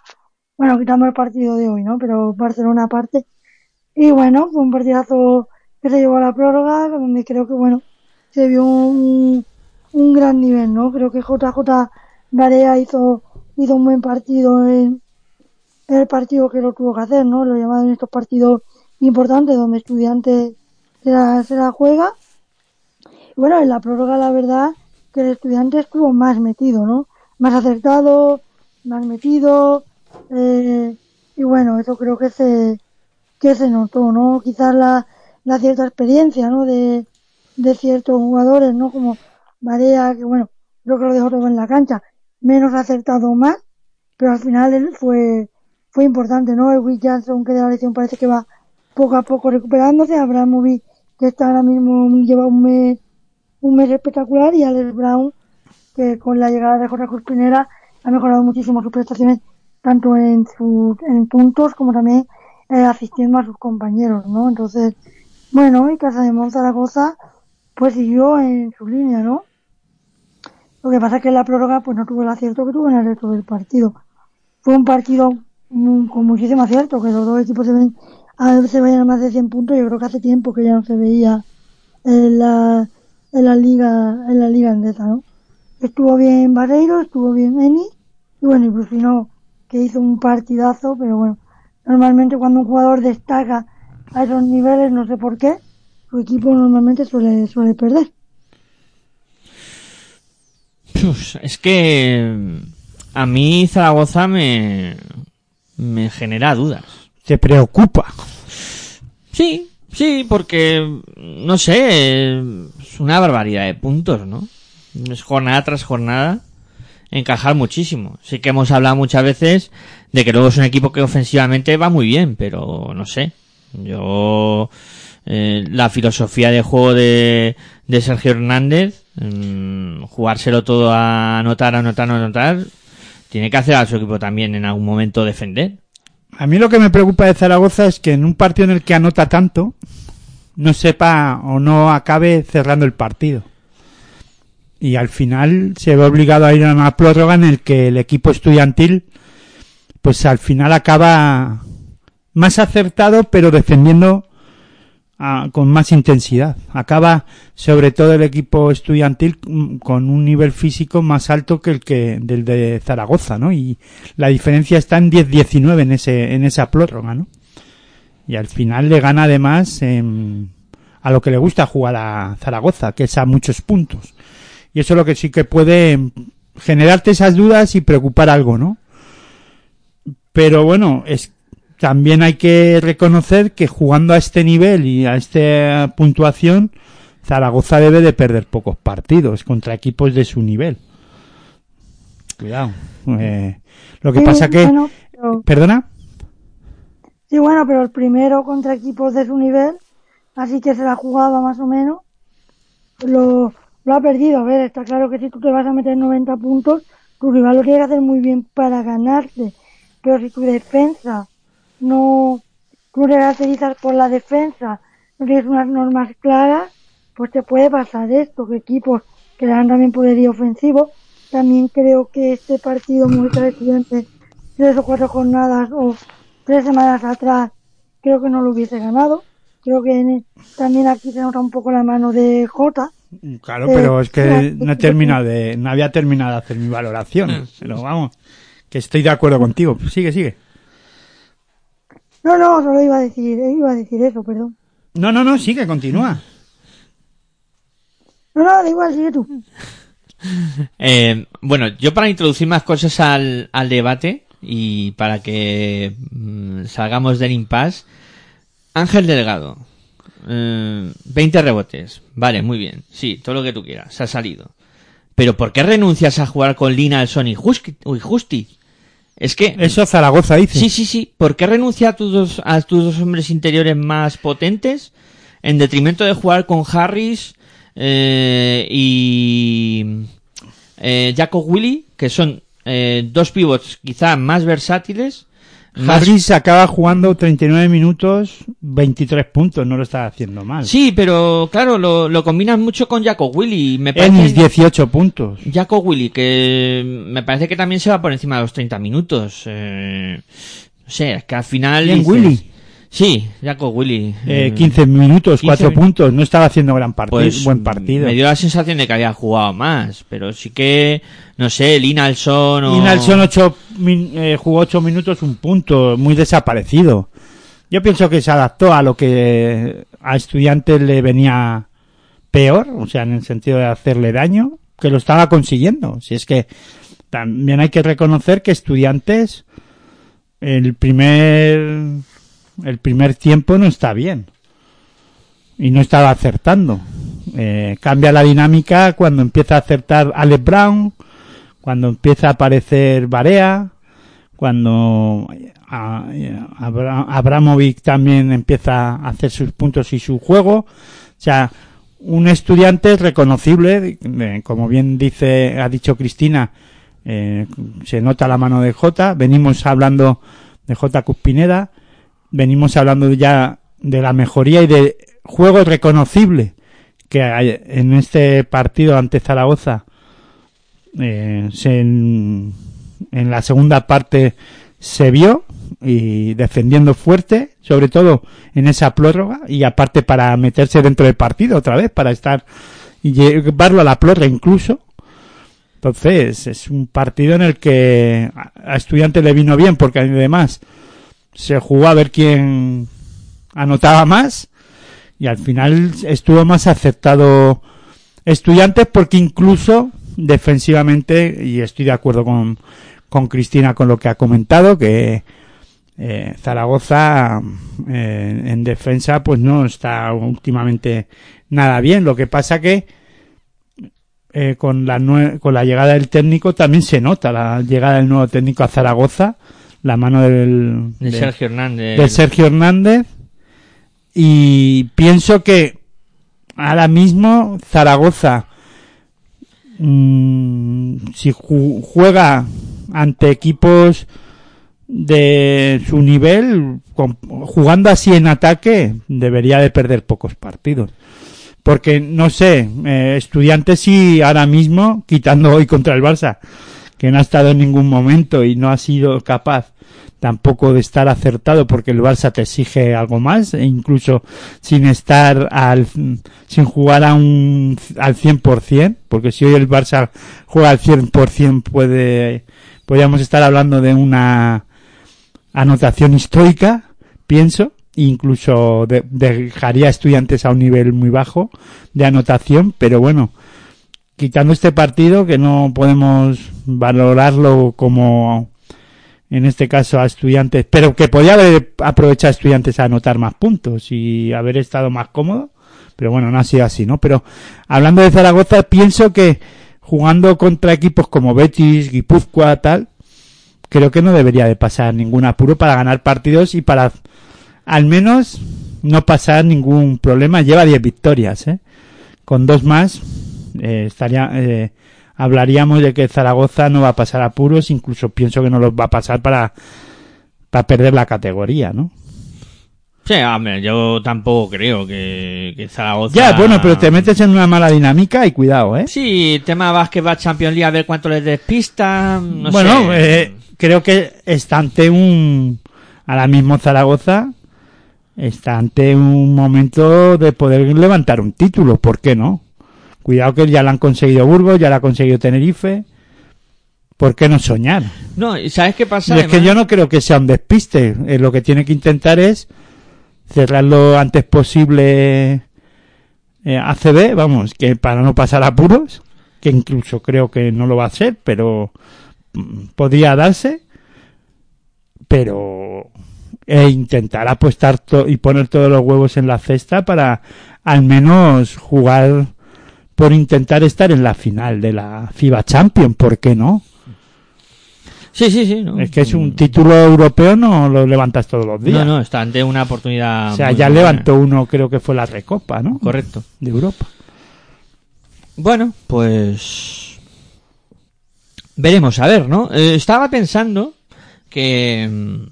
bueno, quitamos el partido de hoy, ¿no? Pero Barcelona aparte. Y bueno, fue un partidazo que se llevó a la prórroga, donde creo que, bueno, se vio un, un gran nivel, ¿no? Creo que JJ Barea hizo, hizo un buen partido en, el partido que lo tuvo que hacer, ¿no? Lo llamaban estos partidos importantes donde estudiantes se la, se la juega. Y bueno, en la prórroga la verdad que el estudiante estuvo más metido, ¿no? Más acertado, más metido, eh, y bueno, eso creo que se, que se notó, ¿no? Quizás la, la cierta experiencia, ¿no? De, de ciertos jugadores, ¿no? Como Varea, que bueno, creo que lo dejó todo en la cancha, menos acertado más, pero al final él fue, fue importante, ¿no? El Will Jackson, que de la lesión parece que va poco a poco recuperándose, Abramovic, que está ahora mismo, lleva un mes, un mes espectacular, y Alex Brown, que con la llegada de Jorge Cuspinera ha mejorado muchísimo sus prestaciones, tanto en sus, en puntos como también eh, asistiendo a sus compañeros, ¿no? Entonces, bueno, y Casa de Zaragoza, pues siguió en su línea, ¿no? Lo que pasa es que en la prórroga pues no tuvo el acierto que tuvo en el resto del partido. Fue un partido mm, con muchísimo acierto, que los dos equipos se ven a veces vayan a más de 100 puntos. Yo creo que hace tiempo que ya no se veía en la, en la liga, en la liga andesa, ¿no? Estuvo bien Barreiro, estuvo bien Eni, y bueno, y Brusino, que hizo un partidazo, pero bueno, normalmente cuando un jugador destaca a esos niveles, no sé por qué, su equipo normalmente suele, suele perder. Es que a mí Zaragoza me, me genera dudas. Se preocupa. Sí, sí, porque, no sé, es una barbaridad de puntos, ¿no? Es jornada tras jornada encajar muchísimo. Sí que hemos hablado muchas veces de que luego es un equipo que ofensivamente va muy bien, pero no sé. Yo, eh, la filosofía de juego de, de Sergio Hernández, mm, jugárselo todo a anotar, anotar, anotar, tiene que hacer a su equipo también en algún momento defender. A mí lo que me preocupa de Zaragoza es que en un partido en el que anota tanto, no sepa o no acabe cerrando el partido. Y al final se ve obligado a ir a una prórroga en el que el equipo estudiantil, pues al final acaba más acertado, pero defendiendo con más intensidad. Acaba, sobre todo el equipo estudiantil, mm, con un nivel físico más alto que el que del de Zaragoza, ¿no? Y la diferencia está en 10-19 en ese en esa prórroga, ¿no? Y al final le gana además em, a lo que le gusta jugar a Zaragoza, que es a muchos puntos. Y eso es lo que sí que puede em, generarte esas dudas y preocupar algo, ¿no? Pero bueno, es también hay que reconocer que jugando a este nivel y a esta puntuación, Zaragoza debe de perder pocos partidos contra equipos de su nivel. Cuidado. Eh, lo que Sí, pasa que... bueno, pero- ¿Perdona? Sí, bueno, pero el primero contra equipos de su nivel, así que se la jugaba más o menos, lo, lo ha perdido. A ver, está claro que si tú te vas a meter 90 puntos, tu rival lo tiene que hacer muy bien para ganarte. Pero si tu defensa no, tú le caracterizas por la defensa, no tienes unas normas claras, pues te puede pasar esto, que equipos que le dan también poderío ofensivo. También creo que este partido muestra estudiantes tres o cuatro jornadas o tres semanas atrás creo que no lo hubiese ganado. Creo que en- también aquí se nota un poco la mano de Jota. Claro, Eh, pero es que no he terminado de, no había terminado de hacer mi valoración. Pero vamos, que estoy de acuerdo contigo. Sigue, sigue. No, no, solo iba a decir, iba a decir eso, perdón. No, no, no, sigue, continúa. No, no, da igual, sigue tú. <laughs> Eh, bueno, yo para introducir más cosas al, al debate y para que mm, salgamos del impasse, Ángel Delgado, eh, 20 rebotes, vale, muy bien, sí, todo lo que tú quieras, se ha salido. Pero ¿por qué renuncias a jugar con Lina, Alson y Justi? Es que... Eso Zaragoza dice. Sí, sí, sí. ¿Por qué renuncia a tus dos, a tus dos hombres interiores más potentes en detrimento de jugar con Harris eh, y eh, Jacob Willy, que son eh, dos pivots quizá más versátiles, Harris acaba jugando 39 minutos, 23 puntos, no lo está haciendo mal. Sí, pero claro, lo, lo combinas mucho con Jaco Willy. Me En mis parece... 18 puntos. Jaco Willy, que me parece que también se va por encima de los 30 minutos. Eh, no sé, es que al final... Dices- Willy. Sí, Jaco Willy. Eh, Eh, 15 minutos, 15 4 min- puntos. No estaba haciendo gran partido, pues, buen partido. Me dio la sensación de que había jugado más, pero sí que, no sé, Linalson o... Y Nelson ocho eh, jugó 8 minutos, un punto, muy desaparecido. Yo pienso que se adaptó a lo que a estudiantes le venía peor, o sea, en el sentido de hacerle daño, que lo estaba consiguiendo. Si es que también hay que reconocer que estudiantes el primer el primer tiempo no está bien y no estaba acertando. Eh, cambia la dinámica cuando empieza a acertar Alex Brown, cuando empieza a aparecer Barea, cuando Abra- Abramovic también empieza a hacer sus puntos y su juego. O sea, un estudiante reconocible, eh, como bien dice, ha dicho Cristina, eh, se nota la mano de J. Venimos hablando de J. Cuspineda, venimos hablando ya de la mejoría y de juego reconocible que en este partido ante Zaragoza eh, en la segunda parte se vio y defendiendo fuerte, sobre todo en esa prórroga y aparte para meterse dentro del partido otra vez, para estar y llevarlo a la prórroga incluso. Entonces, es un partido en el que a a Estudiantes le vino bien porque además se jugó a ver quién anotaba más y al final estuvo más aceptado Estudiantes porque incluso defensivamente, y estoy de acuerdo con, con Cristina con lo que ha comentado, que eh, Zaragoza eh, en defensa pues no está últimamente nada bien. Lo que pasa que eh, con, la con la llegada del técnico también se nota la llegada del nuevo técnico a Zaragoza, la mano del, De de- Sergio Hernández. de Sergio Hernández y pienso que ahora mismo Zaragoza mm, si ju- juega ante equipos de su nivel con- jugando así en ataque debería de perder pocos partidos porque no sé eh, estudiantes sí ahora mismo quitando hoy contra el Barça que no ha estado en ningún momento y no ha sido capaz tampoco de estar acertado porque el Barça te exige algo más e incluso sin estar al sin jugar a un al 100% porque si hoy el Barça juega al 100% puede podríamos estar hablando de una anotación histórica pienso incluso de- dejaría estudiantes a un nivel muy bajo de anotación pero bueno quitando este partido que no podemos valorarlo como en este caso a estudiantes, pero que podía haber aprovechado a estudiantes a anotar más puntos y haber estado más cómodo, pero bueno, no ha sido así, ¿no? Pero hablando de Zaragoza, pienso que jugando contra equipos como Betis, Guipúzcoa, tal, creo que no debería de pasar ningún apuro para ganar partidos y para al menos no pasar ningún problema. Lleva 10 victorias, ¿eh? Con dos más eh, estaría eh, hablaríamos de que Zaragoza no va a pasar apuros, incluso pienso que no los va a pasar para para perder la categoría, ¿no? Sí, hombre, yo tampoco creo que, que Zaragoza... Ya, bueno, pero te metes en una mala dinámica y cuidado, ¿eh? Sí, tema Basketball Champions League, a ver cuánto les despista, no bueno, sé. eh, creo que está ante un ahora mismo Zaragoza está ante un momento de poder levantar un título, ¿por qué no? Cuidado que ya lo han conseguido Burgos, ya lo ha conseguido Tenerife. ¿Por qué no soñar? No, ¿y ¿sabes qué pasa? Y es que yo no creo que sea un despiste. Eh, lo que tiene que intentar es cerrar lo antes posible eh, ACB, vamos, que para no pasar apuros, que incluso creo que no lo va a hacer, pero mm, podría darse. Pero e intentar apostar y poner todos los huevos en la cesta para al menos jugar por intentar estar en la final de la FIBA Champion, ¿por qué no? Sí, sí, sí. ¿no? Es que es un título europeo, no lo levantas todos los días. No, no, está ante una oportunidad... o sea, ya buena. levantó uno, creo que fue la Recopa, ¿no? Correcto. De Europa. Bueno, pues... Veremos, a ver, ¿no? Eh, estaba pensando que...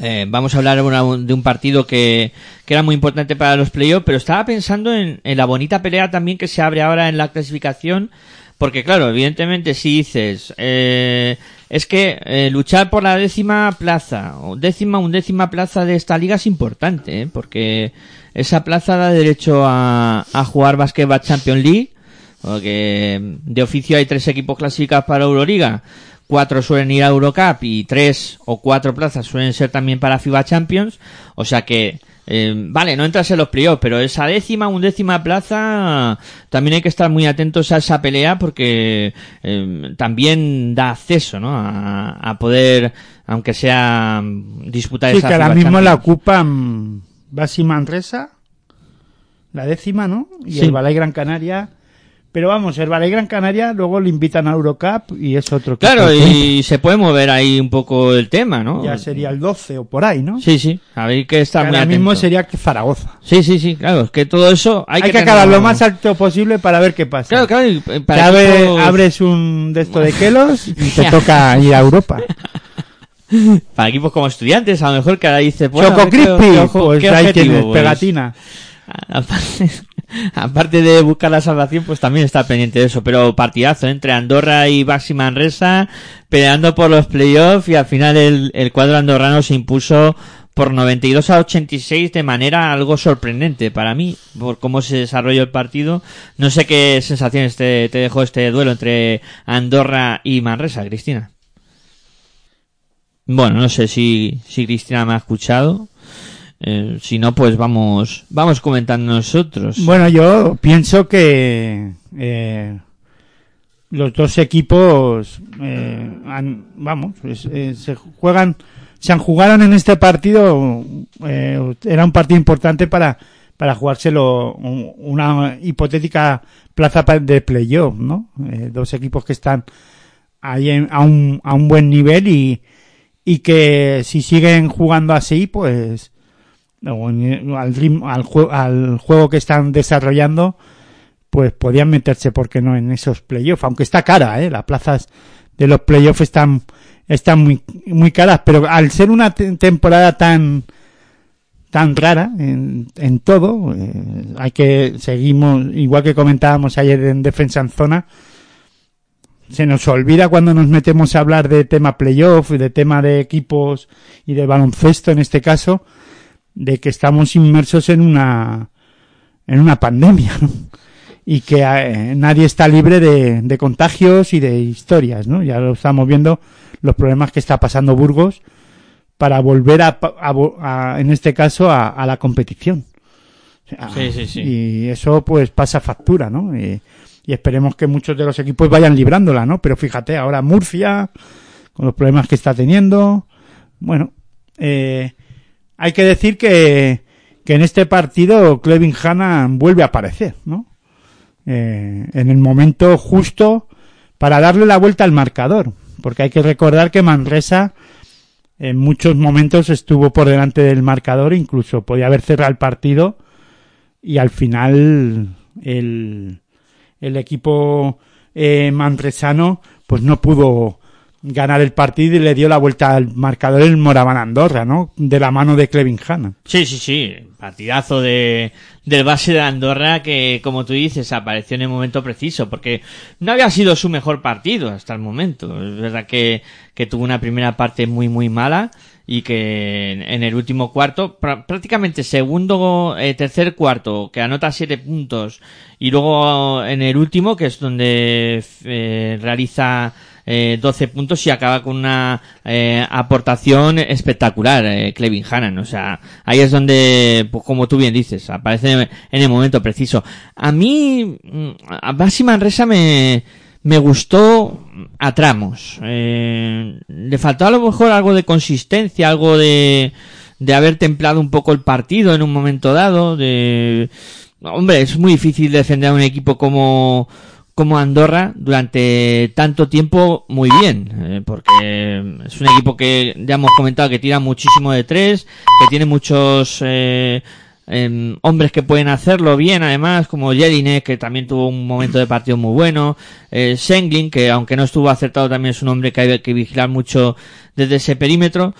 Eh, vamos a hablar ahora de un partido que, era muy importante para los playoffs, pero estaba pensando en, en la bonita pelea también que se abre ahora en la clasificación, porque claro, evidentemente si dices, eh, es que eh, luchar por la décima plaza, o décima, undécima plaza de esta liga es importante, ¿eh? porque esa plaza da derecho a, a jugar Basketball Champions League, porque de oficio hay tres equipos clasificados para Euroliga, cuatro suelen ir a Eurocup y tres o cuatro plazas suelen ser también para FIBA Champions, o sea que eh, vale, no entras en los playoffs, pero esa décima, undécima plaza también hay que estar muy atentos a esa pelea porque eh, también da acceso, ¿no? A, a poder, aunque sea disputar Sí, esa que ahora mismo la ocupan Basi Manresa, la décima, ¿no? Y Sí. el Balay Gran Canaria. Pero vamos, el Balay Gran Canaria luego le invitan a Eurocup y es otro Claro, y se puede mover ahí un poco el tema, ¿no? Ya sería el 12 o por ahí, ¿no? Sí, sí, que estar Que muy ahora mismo sería que Zaragoza. Sí, sí, sí, claro, es que todo eso hay, Hay, que, acabar lo más alto posible para ver qué pasa. Claro, claro, y para abre- equipos- abres un de esto de Kelos y te <laughs> toca ir a Europa. <laughs> para equipos como estudiantes, a lo mejor que ahora dice, bueno, Choco a ver Crispy, pues tienes, pues. <laughs> <laughs> Aparte, de buscar la salvación, pues también está pendiente de eso. Pero partidazo ¿eh? entre Andorra y Baxi Manresa, peleando por los playoffs y al final el, el cuadro andorrano se impuso por 92 a 86 de manera algo sorprendente para mí, por cómo se desarrolló el partido. No sé qué sensaciones te, te dejó este duelo entre Andorra y Manresa, Cristina. Bueno, no sé si, si Cristina me ha escuchado. Eh, si no, pues vamos, vamos comentando nosotros. Bueno, yo pienso que eh, los dos equipos eh, han- vamos, eh, se juegan, se han jugaron en este partido, eh, era un partido importante para para jugárselo un- una hipotética plaza de playoff, ¿no? Dos equipos que están ahí en- a un a un buen nivel y y que si siguen jugando así, pues al, al, jue- al juego que están desarrollando, pues podían meterse, ¿por qué no?, en esos playoffs. Aunque está cara, ¿eh? Las plazas de los playoffs están, están muy, muy caras, pero al ser una te- temporada tan, tan rara en, en todo, eh, hay que, seguimos, igual que comentábamos ayer en Defensa en Zona, se nos olvida cuando nos metemos a hablar de tema playoff y de tema de equipos y de baloncesto en este caso, de que estamos inmersos en una en una pandemia ¿no? y que eh, nadie está libre de, de contagios y de historias, ¿no? Ya lo estamos viendo los problemas que está pasando Burgos para volver a, a a- en este caso a, a la competición. Sí, sí, sí. Y eso pues pasa factura, ¿no? Y, y esperemos que muchos de los equipos vayan librándola, ¿no? Pero fíjate, ahora Murcia, con los problemas que está teniendo, bueno, eh, hay que decir que, que en este partido Clevin Hannan vuelve a aparecer, ¿no? Eh, en el momento justo para darle la vuelta al marcador, porque hay que recordar que Manresa en muchos momentos estuvo por delante del marcador, incluso podía haber cerrado el partido y al final el, el equipo eh, manresano pues no pudo ganar el partido y le dio la vuelta al marcador el Moraván Andorra, ¿no? De la mano de Clevin Hanna. Sí, sí, sí. Partidazo de, del base de Andorra que, como tú dices, apareció en el momento preciso, porque no había sido su mejor partido hasta el momento. Es verdad que, que tuvo una primera parte muy, muy mala y que en, el último cuarto, prá- prácticamente segundo, eh, tercer cuarto, que anota siete puntos, y luego en el último, que es donde eh, realiza eh, 12 puntos y acaba con una eh, aportación espectacular, eh, Clevin Hannan. O sea, ahí es donde, pues como tú bien dices, aparece en el momento preciso. A mí, mm, a Basi Manresa me, me gustó a tramos. Eh, le faltó a lo mejor algo de consistencia, algo de, de haber templado un poco el partido en un momento dado, de, hombre, es muy difícil defender a un equipo como, como Andorra durante tanto tiempo muy bien, eh, porque es un equipo que ya hemos comentado que tira muchísimo de tres, que tiene muchos eh, em, hombres que pueden hacerlo bien, además, como Jelinek, que también tuvo un momento de partido muy bueno, eh, Senglin, que aunque no estuvo acertado también es un hombre que hay que vigilar mucho desde ese perímetro,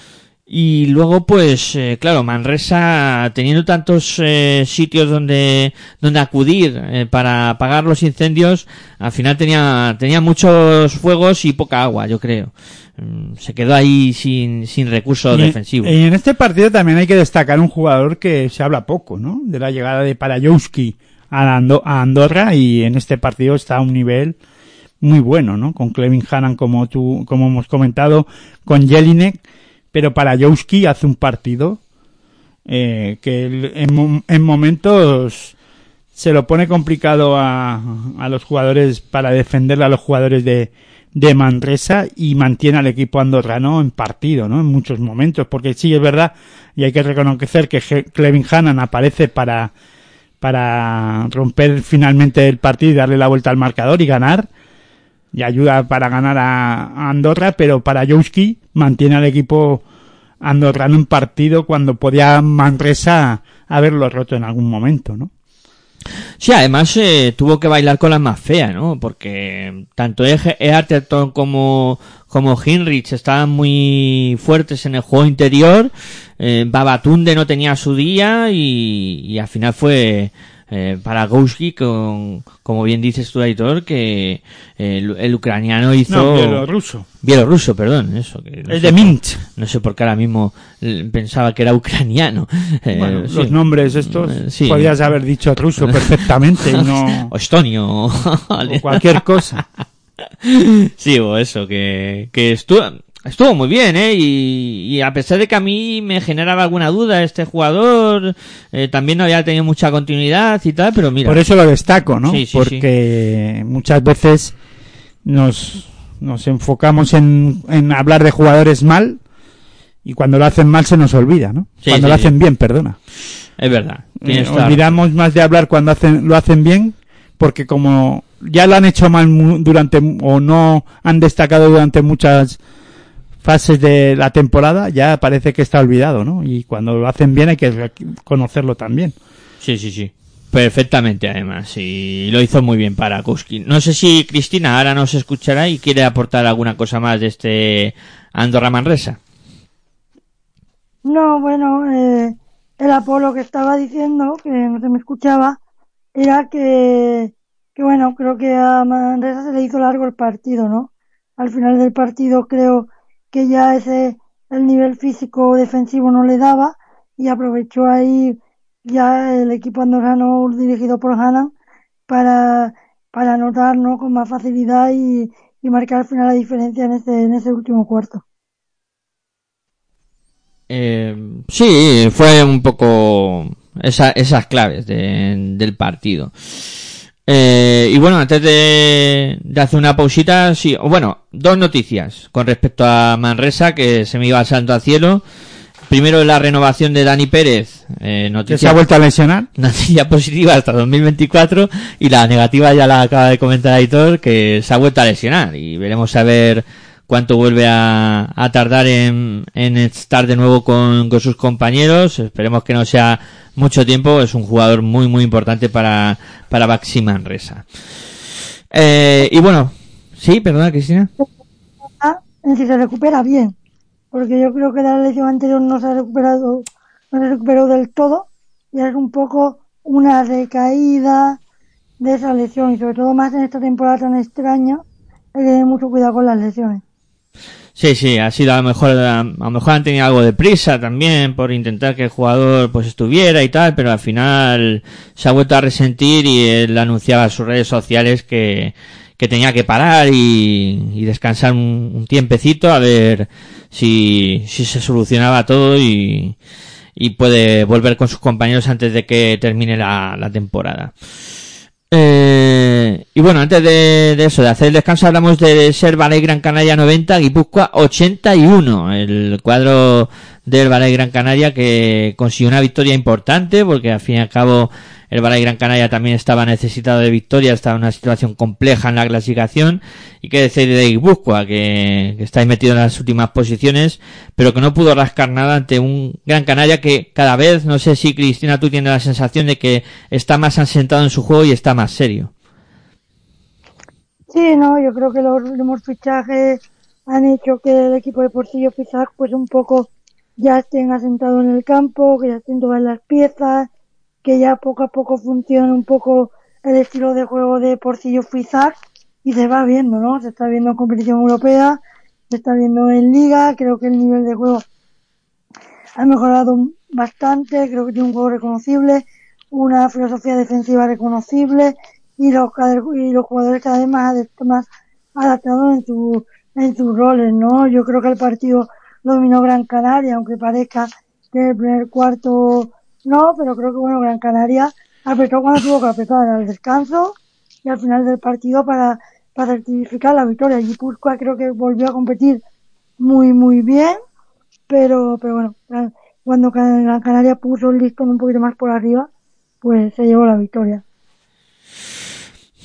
Y luego, pues, eh, claro, Manresa, teniendo tantos eh, sitios donde, donde acudir eh, para apagar los incendios, al final tenía, tenía muchos fuegos y poca agua, yo creo. Mm, Se quedó ahí sin, sin recursos Y- defensivos. Y en este partido también hay que destacar un jugador que se habla poco, ¿no? De la llegada de Parajowski a, Ando- a Andorra y en este partido está a un nivel muy bueno, ¿no? Con Clevin Hannan como tú, como hemos comentado, con Jelinek, pero Parajowski hace un partido eh, que en, en momentos se lo pone complicado a, a los jugadores para defenderle a los jugadores de, de Manresa y mantiene al equipo andorrano en partido, ¿no? En muchos momentos, porque sí es verdad y hay que reconocer que Clevin Hannan aparece para para romper finalmente el partido y darle la vuelta al marcador y ganar y ayuda para ganar a, Andorra, pero para Jowski mantiene al equipo andorrano en partido cuando podía Manresa haberlo roto en algún momento, ¿no? Sí, además eh, tuvo que bailar con la más fea, ¿no? Porque tanto Ege- Earterton como, como Hinrich estaban muy fuertes en el juego interior. Eh, Babatunde no tenía su día y, y al final fue eh, para Gouski, con, como bien dices tú, Aitor, que eh, el, el ucraniano hizo... No, bielorruso. Bielorruso, perdón, eso. Que no Es sé de por- Minsk. No sé por qué ahora mismo eh, pensaba que era ucraniano. Eh, Bueno, sí. los nombres estos sí. podías haber dicho ruso <laughs> perfectamente no O estonio. o cualquier cosa. <laughs> Sí, o eso, que, que estuvo, estuvo muy bien, ¿eh? Y, y a pesar de que a mí me generaba alguna duda este jugador, eh, también no había tenido mucha continuidad y tal, pero mira. Por eso lo destaco, ¿no? Sí, sí, Porque muchas veces nos, nos enfocamos en, en hablar de jugadores mal y cuando lo hacen mal se nos olvida, ¿no? Sí, cuando lo hacen bien, perdona. Es verdad. Eh, olvidamos más de hablar cuando hacen, lo hacen bien porque como ya lo han hecho mal durante o no han destacado durante muchas fases de la temporada, ya parece que está olvidado, ¿no? Y cuando lo hacen bien hay que conocerlo también. Sí, sí, sí. Perfectamente, además. Y lo hizo muy bien para Kuski. No sé si Cristina ahora nos escuchará y quiere aportar alguna cosa más de este Andorra Manresa. No, bueno, eh, el Apolo que estaba diciendo, que no se me escuchaba, era que, que bueno, creo que a Manresa se le hizo largo el partido, ¿no? Al final del partido creo que ya ese, el nivel físico defensivo no le daba y aprovechó ahí ya el equipo andorrano dirigido por Hanan para, para anotar, ¿no? Con más facilidad y, y marcar al final la diferencia en ese, en ese último cuarto. Eh, sí, fue un poco esa- esas claves de- del partido. Eh, y bueno, antes de, de hacer una pausita, sí, o bueno, dos noticias con respecto a Manresa que se me iba salto al cielo. Primero la renovación de Dani Pérez, eh, Que se ha vuelto a lesionar. <laughs> noticia positiva hasta 2024 y la negativa ya la acaba de comentar Aitor que se ha vuelto a lesionar y veremos a ver cuánto vuelve a, tardar en, estar de nuevo con, sus compañeros. Esperemos que no sea mucho tiempo. Es un jugador muy, muy importante para, para Baxi Manresa. Eh, y bueno, sí, perdona, Cristina. En si se recupera bien, porque yo creo que la lesión anterior no se ha recuperado, no se recuperó del todo, y es un poco una recaída de esa lesión, y sobre todo más en esta temporada tan extraña, hay que tener mucho cuidado con las lesiones. Sí, sí, ha sido a lo mejor, a lo mejor han tenido algo de prisa también por intentar que el jugador pues estuviera y tal, pero al final se ha vuelto a resentir y él anunciaba en sus redes sociales que, que tenía que parar y, descansar un, tiempecito a ver si, si se solucionaba todo y, puede volver con sus compañeros antes de que termine la temporada. Eh, y bueno, antes de, eso, de hacer el descanso, hablamos de Ser Ballet Gran Canaria 90, Guipúzcoa 81, el cuadro del Ballet Gran Canaria que consiguió una victoria importante porque al fin y al cabo el Ballet Gran Canaria también estaba necesitado de victoria, estaba en una situación compleja en la clasificación y que decir de Guipúzcoa que, que está ahí metido en las últimas posiciones pero que no pudo rascar nada ante un Gran Canaria que cada vez, no sé si Cristina tú tienes la sensación de que está más asentado en su juego y está más serio. Sí, no, yo creo que los últimos fichajes han hecho que el equipo de Portillo Fisac pues un poco ya estén asentados en el campo, que ya estén todas las piezas, que ya poco a poco funcione un poco el estilo de juego de Porcillo Fizar y se va viendo, ¿no? Se está viendo en competición europea, se está viendo en liga, creo que el nivel de juego ha mejorado bastante, creo que tiene un juego reconocible, una filosofía defensiva reconocible y los, y jugadores cada vez más, más adaptados en, su, en sus roles, ¿no? Yo creo que el partido dominó Gran Canaria, aunque parezca que el primer cuarto no, pero creo que bueno, Gran Canaria apretó cuando tuvo que apretar al descanso y al final del partido para, para certificar la victoria. Guipúzcoa creo que volvió a competir muy, muy bien, pero, pero bueno, cuando Gran Canaria puso el listón un poquito más por arriba, pues se llevó la victoria.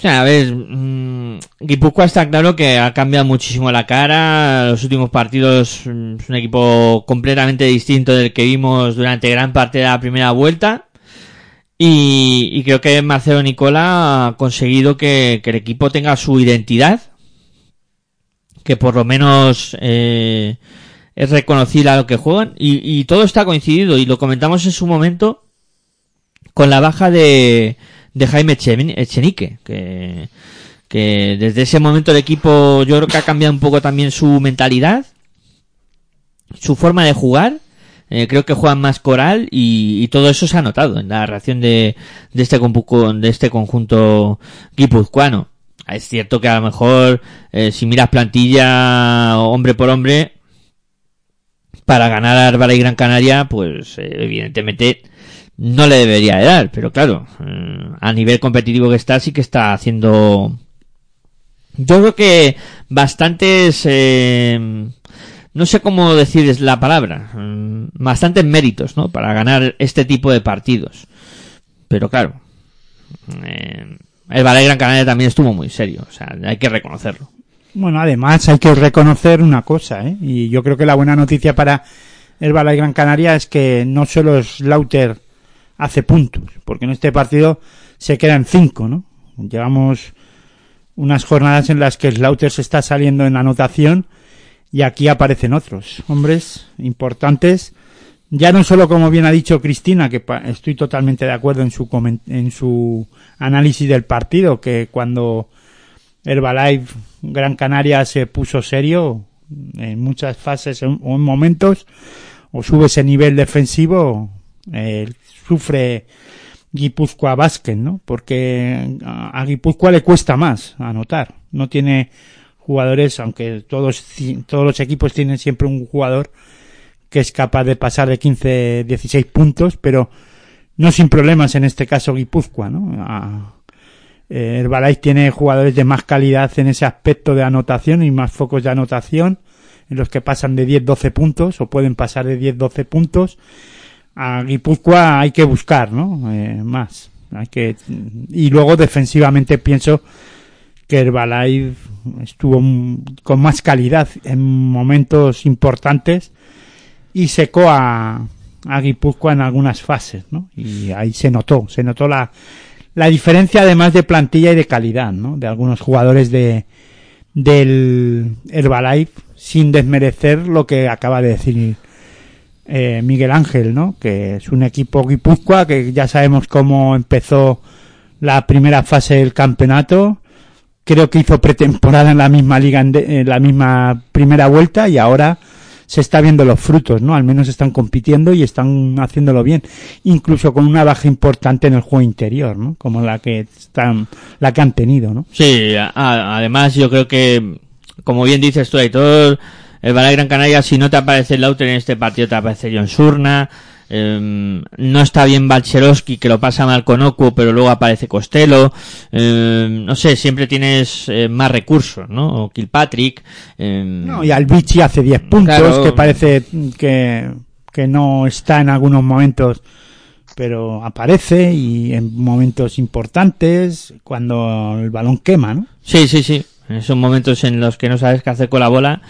A ver, mmm, Guipúzcoa está claro que ha cambiado muchísimo la cara. Los últimos partidos mm, es un equipo completamente distinto del que vimos durante gran parte de la primera vuelta. Y, creo que Marcelo Nicola ha conseguido que, el equipo tenga su identidad. Que por lo menos eh, es reconocida a lo que juegan. Y, y todo está coincidido. Y lo comentamos en su momento con la baja de, de Jaime Echenique, que, que desde ese momento el equipo yo creo que ha cambiado un poco también su mentalidad, su forma de jugar. Eh, creo que juegan más coral y, todo eso se ha notado en la reacción de, de, este, de este conjunto guipuzcoano. Es cierto que a lo mejor eh, si miras plantilla hombre por hombre, para ganar a y Gran Canaria, pues eh, evidentemente no le debería de dar, pero claro, mm, a nivel competitivo que está, sí que está haciendo... Yo creo que bastantes... Eh, no sé cómo decir la palabra, mm, bastantes méritos, ¿no? Para ganar este tipo de partidos. Pero claro, eh, el Balay Gran Canaria también estuvo muy serio, o sea, hay que reconocerlo. Bueno, además hay que reconocer una cosa, ¿eh? Y yo creo que la buena noticia para el Balay Gran Canaria es que no solo es Lauter hace puntos, porque en este partido se quedan cinco, ¿no? Llevamos unas jornadas en las que Slaughter se está saliendo en la anotación y aquí aparecen otros hombres importantes. Ya no solo como bien ha dicho Cristina, que estoy totalmente de acuerdo en su, en su análisis del partido, que cuando Herbalife Gran Canaria se puso serio en muchas fases o en momentos, o sube ese nivel defensivo, el sufre Guipúzcoa Vázquez, ¿no? Porque a Guipúzcoa le cuesta más anotar. No tiene jugadores, aunque todos, todos los equipos tienen siempre un jugador que es capaz de pasar de 15, 16 puntos, pero no sin problemas en este caso Guipúzcoa, ¿no? el Balay tiene jugadores de más calidad en ese aspecto de anotación y más focos de anotación en los que pasan de 10, 12 puntos o pueden pasar de 10, 12 puntos a Guipúzcoa hay que buscar, ¿no? Eh, más. Hay que, y luego defensivamente pienso que Herbalife estuvo con más calidad en momentos importantes y secó a, a Guipúzcoa en algunas fases, ¿no? Y ahí se notó, se notó la, la diferencia además de plantilla y de calidad, ¿no? De algunos jugadores de, del Herbalife sin desmerecer lo que acaba de decir eh, Miguel Ángel, ¿no? Que es un equipo guipúzcoa que ya sabemos cómo empezó la primera fase del campeonato. Creo que hizo pretemporada en la misma liga, en, la misma primera vuelta y ahora se está viendo los frutos, ¿no? Al menos están compitiendo y están haciéndolo bien, incluso con una baja importante en el juego interior, ¿no? Como la que están, la que han tenido, ¿no? Sí, además yo creo que, como bien dices tú, todo el Balay Gran Canaria, si no te aparece Lauter en este partido, te aparece John Surna. Em, no está bien Balcherowski, que lo pasa mal con Oku, pero luego aparece Costello. Em, no sé, siempre tienes eh, más recursos, ¿no? O Kilpatrick. Em, no, y Albici hace 10 puntos, que parece que, que no está en algunos momentos, pero aparece y en momentos importantes, cuando el balón quema, ¿no? Sí, sí, sí. En esos momentos en los que no sabes qué hacer con la bola,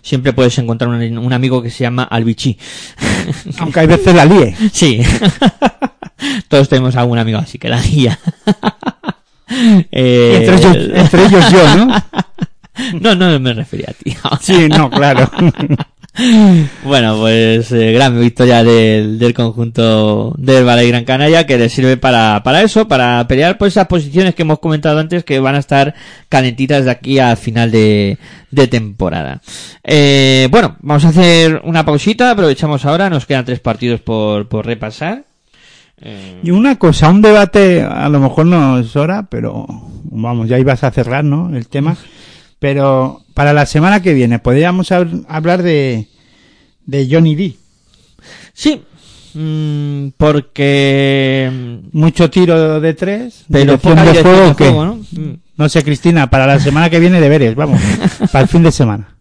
siempre puedes encontrar un, amigo que se llama Albichi. <laughs> Aunque hay veces la líe. <laughs> Sí. <laughs> Todos tenemos algún amigo así que la guía. Eh, entre, ellos, yo, ¿no? No, no me refería a ti. Sí, no, claro. <laughs> Bueno, pues eh, gran victoria del, del conjunto del Valle Gran Canaria que le sirve para, para eso, para pelear por esas posiciones que hemos comentado antes que van a estar calentitas de aquí al final de, de temporada. Eh, bueno, vamos a hacer una pausita, aprovechamos ahora, nos quedan tres partidos por, por repasar. Eh, Y una cosa, un debate, a lo mejor no es hora, pero vamos, ya ibas a cerrar, ¿no? El tema. <laughs> Pero para la semana que viene podríamos hab- hablar de, de Johnny D. sí, mm, porque... mm, Mucho tiro de tres, Pero poca de juego, de juego, ¿no? Mm. No sé, Cristina, para la semana que viene deberes, vamos, <laughs> para el fin de semana.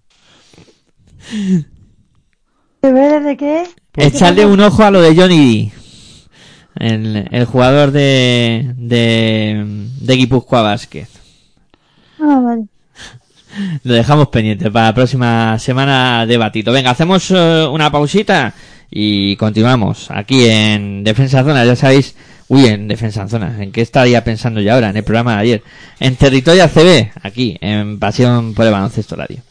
¿Deberes de qué? Echarle un ojo a lo de Johnny D. El, el jugador de, de, de Guipúzcoa Basket. Ah, vale. <laughs> Lo dejamos pendiente para la próxima semana debatito. Venga, hacemos eh, una pausita y continuamos aquí en Defensa Zona. Ya sabéis, uy, en Defensa Zona. ¿En qué estaría pensando yo ahora? En el programa de ayer. En Territorio ACB, aquí, en Pasión por el Baloncesto Radio.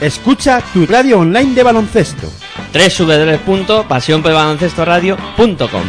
escucha tu radio online de baloncesto. www.pasionporelbaloncestoradio.com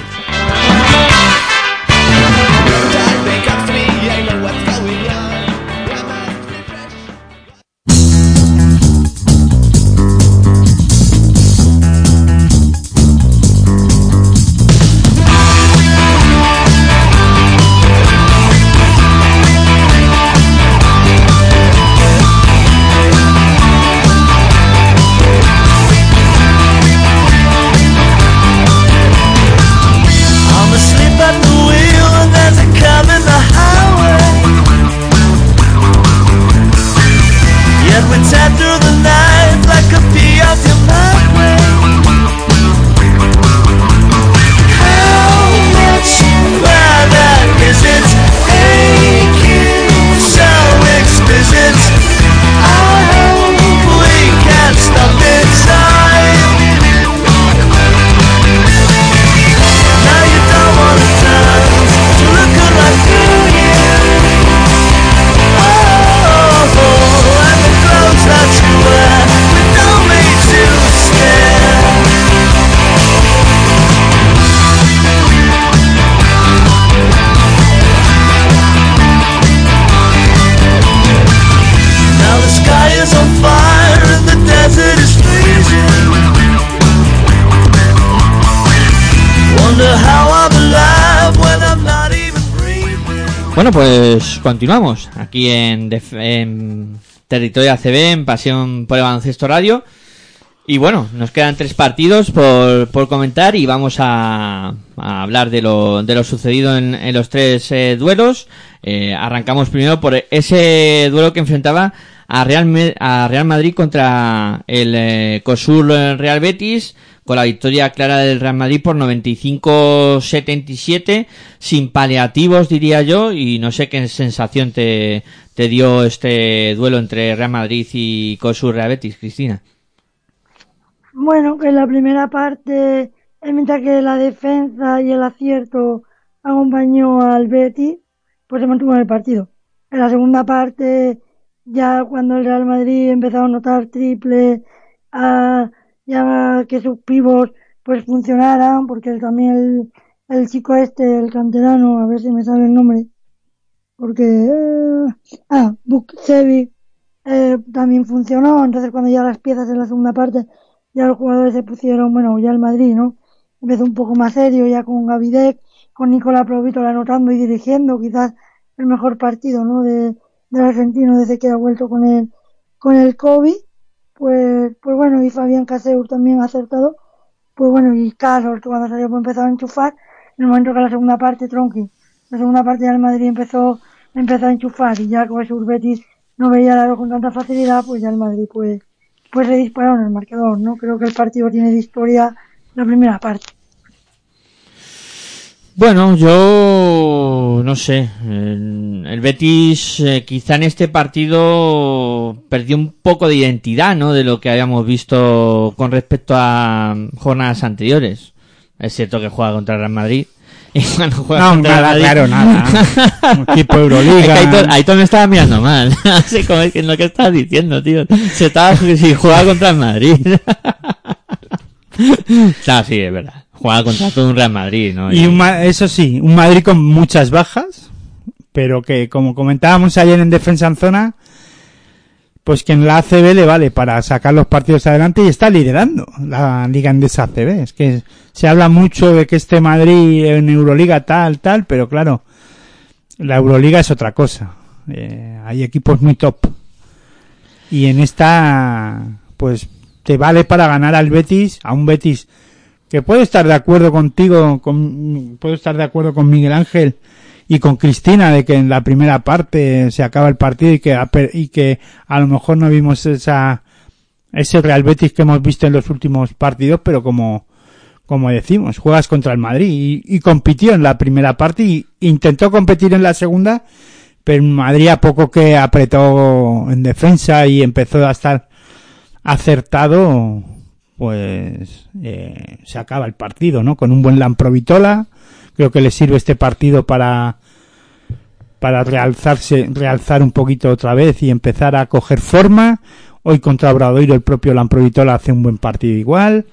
Pues continuamos aquí en, Territorio ACB, en Pasión por el Baloncesto Radio. Y bueno, nos quedan tres partidos por, por comentar y vamos a, hablar de lo, de lo sucedido en, los tres eh, duelos. Eh, arrancamos primero por ese duelo que enfrentaba a Real, a Real Madrid contra el eh, COSUR Real Betis, con la victoria clara del Real Madrid por 95-77, sin paliativos diría yo, y no sé qué sensación te, dio este duelo entre Real Madrid y COSUR Real Betis, Cristina. Bueno, que en la primera parte, mientras que la defensa y el acierto acompañó al Betis, pues se mantuvo en el partido. En la segunda parte ya cuando el Real Madrid empezó a anotar triple, a, ya que sus pivos pues funcionaran, porque también el, el chico este, el canterano, a ver si me sale el nombre, porque, eh, ah, Buksevic, eh, también funcionó, entonces cuando ya las piezas en la segunda parte, ya los jugadores se pusieron, bueno, ya el Madrid, ¿no? Empezó un poco más serio, ya con Gavidec, con Nicolás Provito anotando y dirigiendo, quizás el mejor partido, ¿no? De, del argentino desde que ha vuelto con el, con el COVID, pues, pues bueno, y Fabián Caseur también ha acertado, pues bueno, y Carlos cuando salió pues empezó a enchufar, en el momento que la segunda parte, Tronqui, la segunda parte ya el Madrid empezó, empezó a enchufar y ya como ese Betis no veía el aro con tanta facilidad, pues ya el Madrid pues, pues le dispararon el marcador, ¿no? Creo que el partido tiene de historia la primera parte. Bueno, yo no sé. El, el Betis eh, quizá en este partido perdió un poco de identidad, ¿no? De lo que habíamos visto con respecto a jornadas anteriores. Es cierto que juega contra el Real Madrid. <laughs> Y cuando juega No, contra el nada, Madrid- claro, nada. <laughs> Un tipo Es que Euroliga. Aitor, Aitor me estaba mirando mal. <laughs> Así como es que lo que estabas diciendo, tío. Se estaba si jugaba contra el Madrid. no, sí, es verdad. Jugaba contra todo un Real Madrid, ¿no? Y un eso sí, un Madrid con muchas bajas, pero que como comentábamos ayer en Defensa en Zona, pues que en la ACB le vale para sacar los partidos adelante y está liderando la Liga Endesa ACB. Es que se habla mucho de que este Madrid en Euroliga tal, tal, pero claro, la Euroliga es otra cosa. Eh, hay equipos muy top. Y en esta, pues te vale para ganar al Betis, a un Betis que puedo estar de acuerdo contigo, con, puedo estar de acuerdo con Miguel Ángel y con Cristina de que en la primera parte se acaba el partido y que, y que a lo mejor no vimos esa, ese Real Betis que hemos visto en los últimos partidos, pero como, como decimos, juegas contra el Madrid y, compitió en la primera parte y intentó competir en la segunda, pero Madrid a poco que apretó en defensa y empezó a estar acertado, pues eh, se acaba el partido, ¿no? Con un buen Lamprovitola, creo que le sirve este partido para para realzarse, realzar un poquito otra vez y empezar a coger forma. Hoy contra Obradoiro el propio Lamprovitola hace un buen partido igual.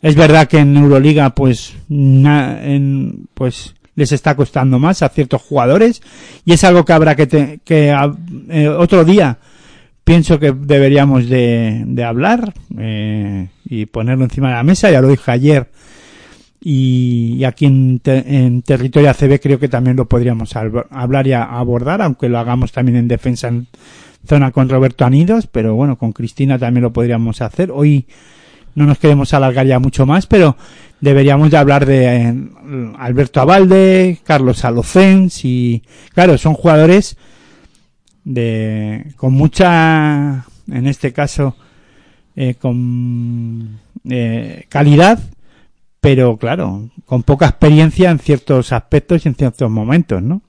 Es verdad que en Euroliga pues na- en, pues les está costando más a ciertos jugadores y es algo que habrá que, te- que eh, otro día pienso que deberíamos de, de hablar eh, y ponerlo encima de la mesa. Ya lo dije ayer y, aquí en, te- en territorio ACB creo que también lo podríamos hablar y abordar, aunque lo hagamos también en defensa en zona con Roberto Anidos, pero bueno, con Cristina también lo podríamos hacer. Hoy no nos queremos alargar ya mucho más, pero deberíamos de hablar de eh, Alberto Abalde, Carlos Alocens y claro, son jugadores de con mucha en este caso eh, con eh, calidad pero claro con poca experiencia en ciertos aspectos y en ciertos momentos no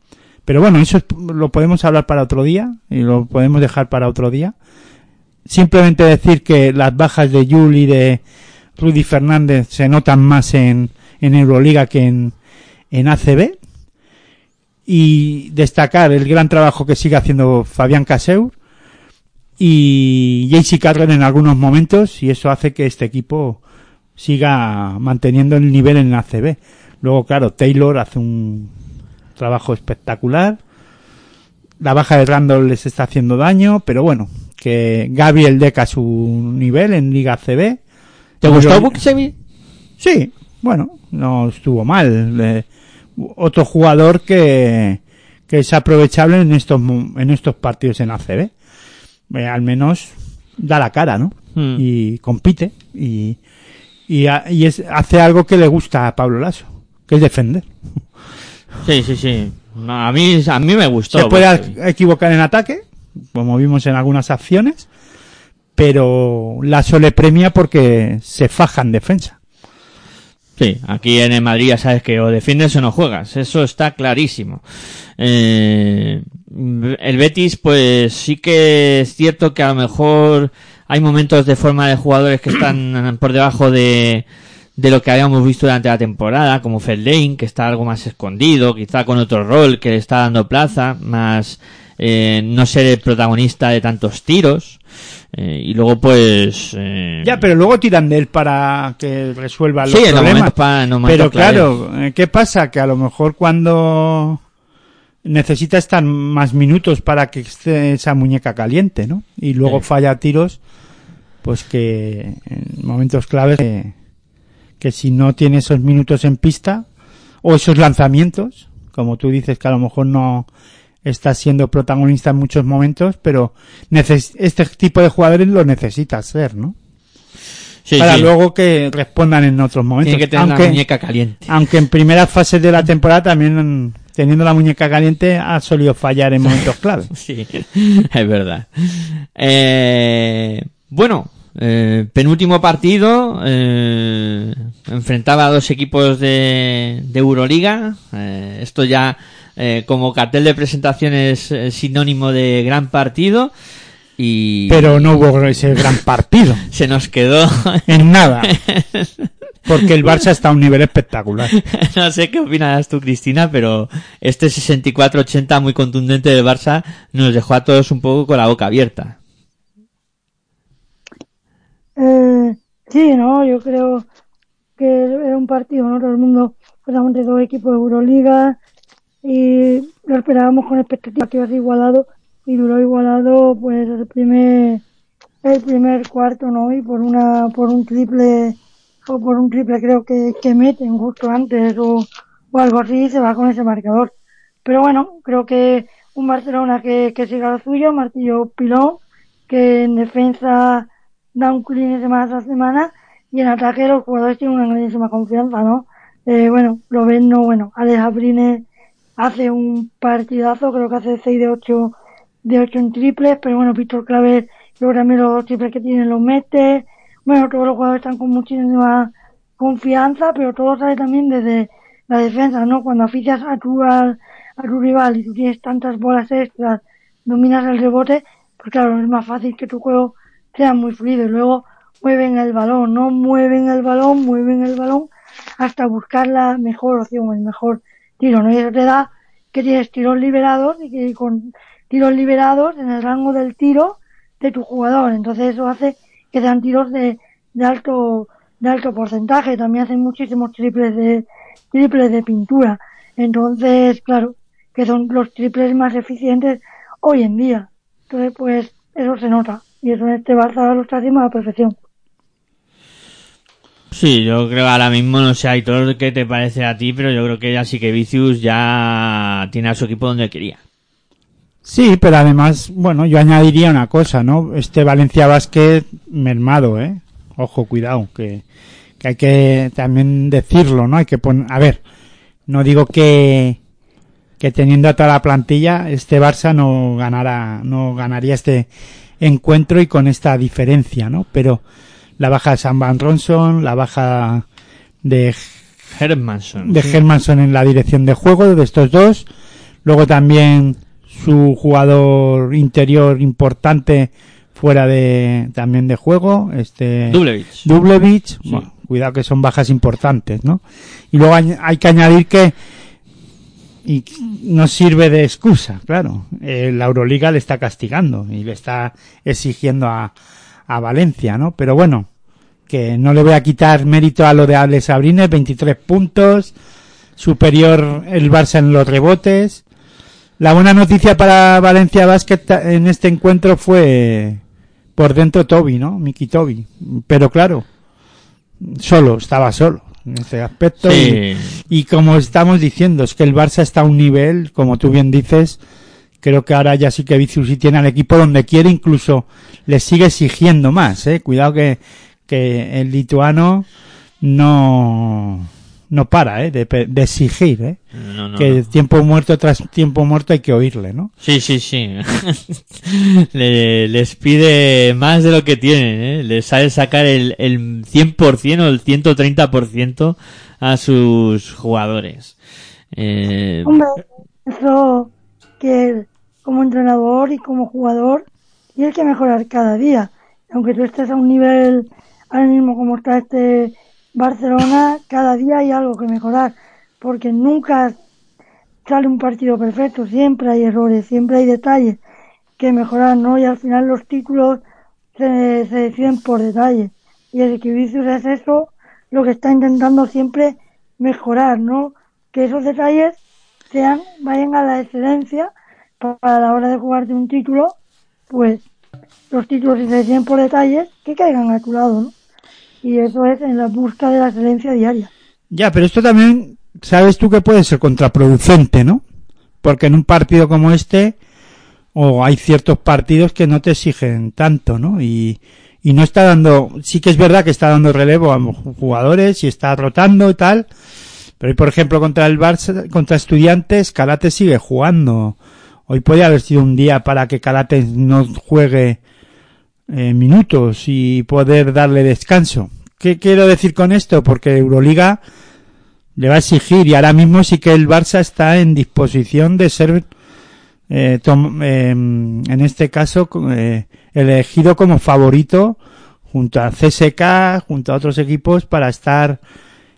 pero bueno eso es- lo podemos hablar para otro día y lo podemos dejar para otro día. Simplemente decir que las bajas de Yul y de Rudy Fernández se notan más en, en Euroliga que en, en ACB y destacar el gran trabajo que sigue haciendo Fabián Caseur y JC Carter en algunos momentos y eso hace que este equipo siga manteniendo el nivel en ACB. Luego, claro, Taylor hace un trabajo espectacular. La baja de Randall les está haciendo daño, pero bueno, que Gabriel deca su nivel en Liga ACB. ¿Te gustó Buxevi? Sí, bueno, no estuvo mal. Eh, otro jugador que, que es aprovechable en estos en estos partidos en ACB. Eh, al menos da la cara, ¿no? Hmm. Y compite y y, ha- y es, hace algo que le gusta a Pablo Lasso, que es defender. Sí, sí, sí. No, a mí, a mí me gustó. Se puede equivocar en ataque, como vimos en algunas acciones, pero Lasso le premia porque se faja en defensa. Sí, aquí en el Madrid ya sabes que o defiendes o no juegas, eso está clarísimo. Eh, el Betis, pues sí que es cierto que a lo mejor hay momentos de forma de jugadores que están <clears throat> por debajo de, de lo que habíamos visto durante la temporada, como Feldane, que está algo más escondido, quizá con otro rol que le está dando plaza, más eh, no ser el protagonista de tantos tiros. eh, y luego, pues. eh, Ya, pero luego tiran de él para que resuelva los Sí, problemas. momentos pa- en los momentos pero claro, eh, ¿qué pasa? Que a lo mejor cuando necesita estar más minutos para que esté esa muñeca caliente, ¿no? Y luego Sí. falla tiros, pues que en momentos claves que, que si no tiene esos minutos en pista o esos lanzamientos, como tú dices que a lo mejor no está siendo protagonista en muchos momentos, pero este tipo de jugadores lo necesita ser, ¿no? sí, para sí. luego que respondan en otros momentos. Tiene que tener aunque, la muñeca caliente. aunque en primeras fases de la <laughs> temporada también, teniendo la muñeca caliente, ha solido fallar en <laughs> momentos clave. Sí, es verdad. Eh, bueno, eh, penúltimo partido. eh, enfrentaba a dos equipos de, de Euroliga. Eh, esto ya eh, como cartel de presentación es sinónimo de gran partido. Y Pero no hubo ese gran partido. <laughs> se nos quedó. <laughs> En nada. Porque el Barça está a un nivel espectacular. <laughs> no sé qué opinas tú, Cristina, pero este 64-80 muy contundente del Barça nos dejó a todos un poco con la boca abierta. Eh, sí, no, yo creo que era un partido, ¿no? Todo el mundo, éramos de dos equipos de Euroliga y lo esperábamos con expectativa que iba a ser igualado y duró igualado pues el primer el primer cuarto, ¿no? Y por una por un triple o por un triple creo que, que meten justo antes o, o algo así se va con ese marcador. Pero bueno, creo que un Barcelona que, que siga lo suyo, martillo pilón, que en defensa da un de semana a semana y en ataque los jugadores tienen una grandísima confianza, ¿no? Eh, bueno, lo ven, no, bueno, Alex Abrine hace un partidazo, creo que hace 6 de 8 de 8 en triples, pero bueno, Víctor Claver luego también los triples que tiene los mete, bueno, todos los jugadores están con muchísima confianza, pero todo sale también desde la defensa, ¿no? Cuando aficias a tu, al- a tu rival y tú tienes tantas bolas extras, dominas el rebote, pues claro, es más fácil que tu juego sea muy fluido y luego mueven el balón, no mueven el balón, mueven el balón hasta buscar la mejor opción, el mejor tiro, ¿no? Y eso te da que tienes tiros liberados y que con tiros liberados en el rango del tiro de tu jugador. Entonces eso hace que sean tiros de, de alto, de alto porcentaje. También hacen muchísimos triples de, triples de pintura. Entonces, claro, que son los triples más eficientes hoy en día. Entonces, pues, eso se nota. Y eso en este Barça lo está haciendo a la perfección. Sí, yo creo que ahora mismo, no sé, Aitor, qué te parece a ti, pero yo creo que ya sí que Vicius ya tiene a su equipo donde quería. Sí, pero además, bueno, yo añadiría una cosa, ¿no? Este Valencia Basket mermado, ¿eh? Ojo, cuidado, que, que hay que también decirlo, ¿no? Hay que poner, a ver, no digo que, que teniendo a toda la plantilla, este Barça no ganara, no ganaría este encuentro y con esta diferencia, ¿no? Pero la baja de Sam Van Ronson, la baja de Hermanson. de sí. Hermanson en la dirección de juego de estos dos. Luego también su jugador interior importante fuera de también de juego, este Dublevich. Dublevich. Bueno, cuidado que son bajas importantes, ¿no? Y luego hay que añadir que y no sirve de excusa, claro. Eh, la Euroliga le está castigando y le está exigiendo a, a Valencia, ¿no? Pero bueno, que no le voy a quitar mérito a lo de Alex Abrines, 23 puntos, superior el Barça en los rebotes. La buena noticia para Valencia Basket en este encuentro fue por dentro Toby, ¿no? Miki Toby. Pero claro, solo, estaba solo en ese aspecto. Sí. Y, y como estamos diciendo, es que el Barça está a un nivel, como tú bien dices, creo que ahora ya sí que Vicius sí tiene al equipo donde quiere, incluso le sigue exigiendo más, eh. Cuidado que, que el lituano no, no para, eh, de, pe- de exigir, eh. No, no, que no. tiempo muerto tras tiempo muerto hay que oírle, ¿no? Sí, sí, sí. <laughs> Le- les pide más de lo que tienen, ¿eh? Les sabe sacar el, el 100% o el 130% a sus jugadores. Eh, Hombre, eso que como entrenador y como jugador tiene que mejorar cada día. Aunque tú estés a un nivel ahora mismo como está este Barcelona, cada día hay algo que mejorar. Porque nunca sale un partido perfecto, siempre hay errores, siempre hay detalles que mejorar, ¿no? Y al final los títulos se, deciden por detalles. Y el Equivicius es eso lo que está intentando siempre mejorar, ¿no? Que esos detalles sean, vayan a la excelencia pa- para la hora de jugarte un título, pues los títulos se deciden por detalles, que caigan a tu lado, ¿no? Y eso es en la busca de la excelencia diaria. Ya, pero esto también, sabes tú que puede ser contraproducente, ¿no? Porque en un partido como este, o hay ciertos partidos que no te exigen tanto, ¿no? Y, y no está dando, sí que es verdad que está dando relevo a jugadores y está rotando y tal, pero por ejemplo, contra el Barça, contra Estudiantes, Calate sigue jugando. Hoy podría haber sido un día para que Calate no juegue eh, minutos y poder darle descanso. ¿Qué quiero decir con esto? Porque Euroliga le va a exigir y ahora mismo sí que el Barça está en disposición de ser, eh, tom- eh, en este caso, eh, elegido como favorito junto a CSK, junto a otros equipos para estar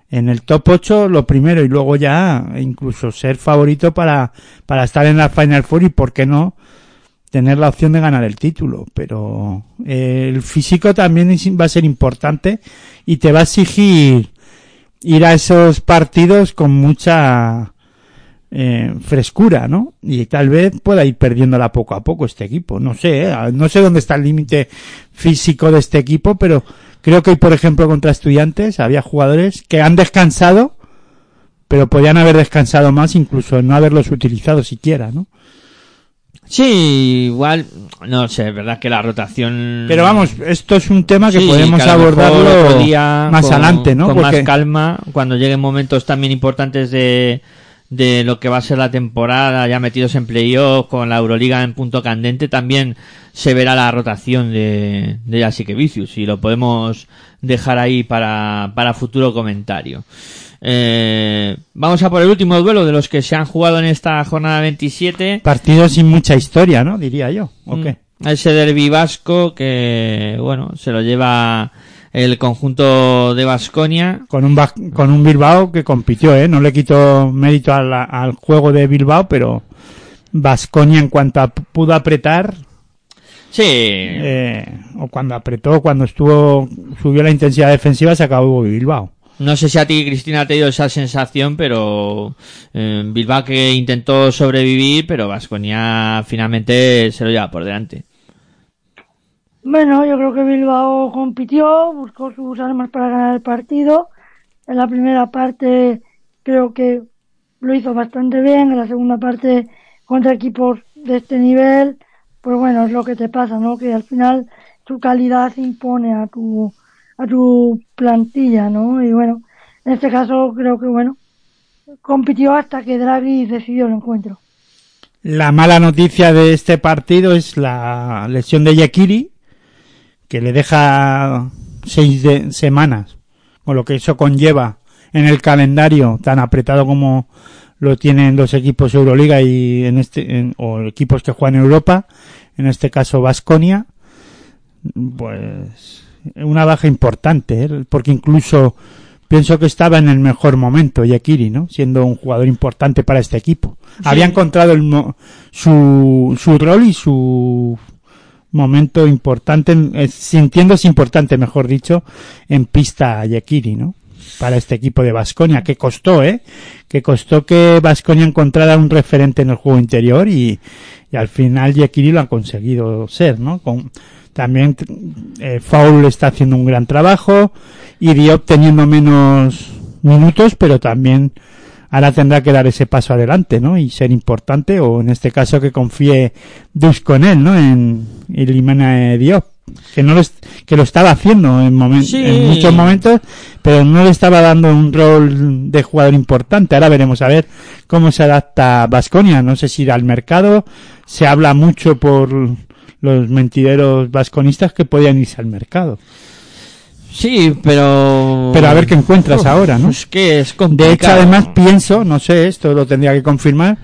en el top 8 lo primero y luego ya incluso ser favorito para, para estar en la Final Four y por qué no tener la opción de ganar el título. Pero eh, el físico también va a ser importante y te va a exigir ir a esos partidos con mucha eh, frescura, ¿no? Y tal vez pueda ir perdiéndola poco a poco este equipo. No sé, ¿eh? no sé dónde está el límite físico de este equipo, pero creo que por ejemplo, contra estudiantes había jugadores que han descansado, pero podían haber descansado más, incluso no haberlos utilizado siquiera, ¿no? Sí, igual, no sé, es verdad que la rotación... Pero vamos, esto es un tema que Sí, podemos que abordarlo otro día más con- adelante, ¿no? Con Porque más calma, cuando lleguen momentos también importantes de, de lo que va a ser la temporada, ya metidos en playoff, con la Euroliga en punto candente, también se verá la rotación de, de Jasique Vicius y lo podemos dejar ahí para, para futuro comentario. Eh, vamos a por el último duelo de los que se han jugado en esta jornada 27. partidos sin mucha historia, ¿no? Diría yo. ¿O qué? Mm, Ese derbi vasco que, bueno, se lo lleva el conjunto de Vasconia. Con un, con un Bilbao que compitió, ¿eh? No le quito mérito al, al juego de Bilbao, pero Vasconia en cuanto a pudo apretar, Sí, eh, o cuando apretó, cuando estuvo, subió la intensidad defensiva, se acabó Bilbao. no sé si a ti, Cristina, te dio esa sensación, pero eh, Bilbao que intentó sobrevivir, pero Vasconia finalmente se lo lleva por delante. Bueno, yo creo que Bilbao compitió, buscó sus armas para ganar el partido. En la primera parte creo que lo hizo bastante bien, en la segunda parte contra equipos de este nivel, pues bueno, es lo que te pasa, ¿no? Que al final tu calidad se impone a tu, a tu plantilla, ¿no? Y bueno, en este caso creo que bueno, compitió hasta que Draghi decidió el encuentro. La mala noticia de este partido es la lesión de Yekiri, que le deja seis de- semanas, con lo que eso conlleva en el calendario tan apretado como lo tienen los equipos Euroliga y en este en- o equipos que juegan en Europa, en este caso Vasconia, pues una baja importante, ¿eh? porque incluso pienso que estaba en el mejor momento Yekiri, ¿no? Siendo un jugador importante para este equipo. Había encontrado el su, su rol y su momento importante, eh, sintiéndose importante, mejor dicho, en pista Yekiri, ¿no? Para este equipo de Vasconia, que costó, ¿eh? Que costó que Vasconia encontrara un referente en el juego interior y, y al final Yekiri lo ha conseguido ser, ¿no? Con, también eh, Foul está haciendo un gran trabajo y Diop teniendo menos minutos, pero también ahora tendrá que dar ese paso adelante, ¿no? Y ser importante, o en este caso que confíe Dus con él, ¿no? En Ilimana Diop. Que no lo, que lo estaba haciendo en, momen- Sí. en muchos momentos, pero no le estaba dando un rol de jugador importante. Ahora veremos a ver cómo se adapta Vasconia. No sé si irá al mercado. Se habla mucho por los mentideros vasconistas que podían irse al mercado. Sí, pero... Pero a ver qué encuentras ahora, ¿no? Es que es complicado. De hecho, además pienso, no sé, esto lo tendría que confirmar,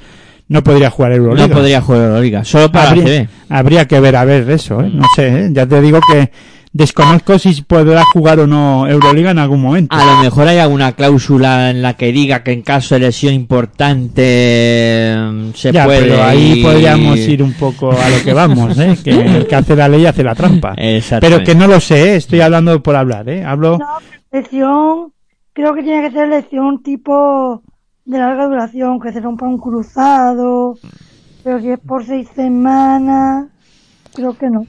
no podría jugar Euroliga. No podría jugar Euroliga, solo para habría, habría que ver a ver eso, ¿eh? no sé, ¿eh? ya te digo que desconozco si podrá jugar o no Euroliga en algún momento. A lo mejor hay alguna cláusula en la que diga que en caso de lesión importante mm, se ya, puede. pero ahí ir- podríamos ir un poco a lo que vamos, ¿eh? que <laughs> el que hace la ley hace la trampa. Pero que no lo sé, ¿eh? estoy hablando por hablar, ¿eh? Hablo... No, lesión, creo que tiene que ser lesión tipo de larga duración, que se rompa un cruzado, pero si es por seis semanas, creo que no.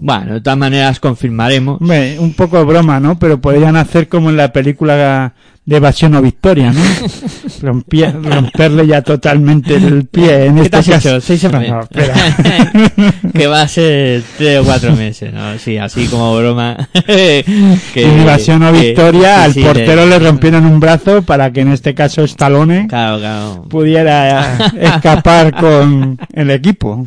Bueno, de todas maneras confirmaremos. Un poco de broma, ¿no? Pero podrían hacer como en la película de Evasión o Victoria, ¿no? <laughs> Romperle ya totalmente el pie. En ¿Qué este te has caso. hecho? Seis semanas. No, espera. <laughs> que va a ser tres o cuatro meses, ¿no? Sí, así como broma. <laughs> que, en Evasión o que- Victoria sí, al sí, portero le rompieron un brazo para que en este caso Stallone Claro, claro. pudiera escapar con el equipo.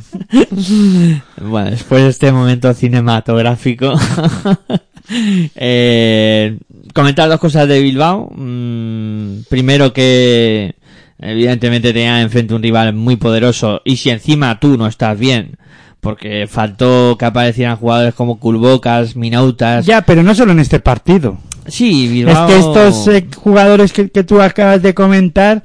Bueno, después de este momento cinematográfico, eh, comentar dos cosas de Bilbao. Mm, primero que evidentemente tenía enfrente un rival muy poderoso y si encima tú no estás bien, porque faltó que aparecieran jugadores como Culbocas, Minautas. Ya, pero no solo en este partido. Sí, Es Bilbao. que estos eh, jugadores que, que tú acabas de comentar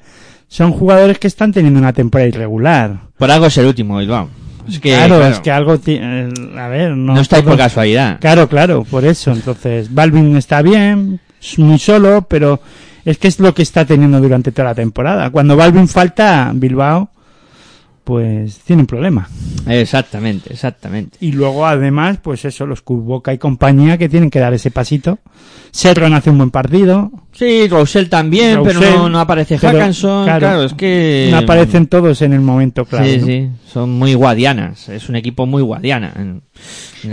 son jugadores que están teniendo una temporada irregular. Por algo es el último, Bilbao. Es que, claro, claro, es que algo... eh, a ver, no... no por casualidad. Claro, claro, por eso. Entonces, Balvin está bien, es muy solo, pero es que es lo que está teniendo durante toda la temporada. Cuando Balvin falta, Bilbao, pues tiene un problema. Exactamente, exactamente. Y luego, además, pues eso, los Kuboka y compañía que tienen que dar ese pasito. Serron hace un buen partido. Sí, Roussel también, pero no, no aparece Hackanson. Claro, es que. no aparecen todos en el momento claro. sí, ¿no? sí, son muy guadianas. Es un equipo muy guadiana.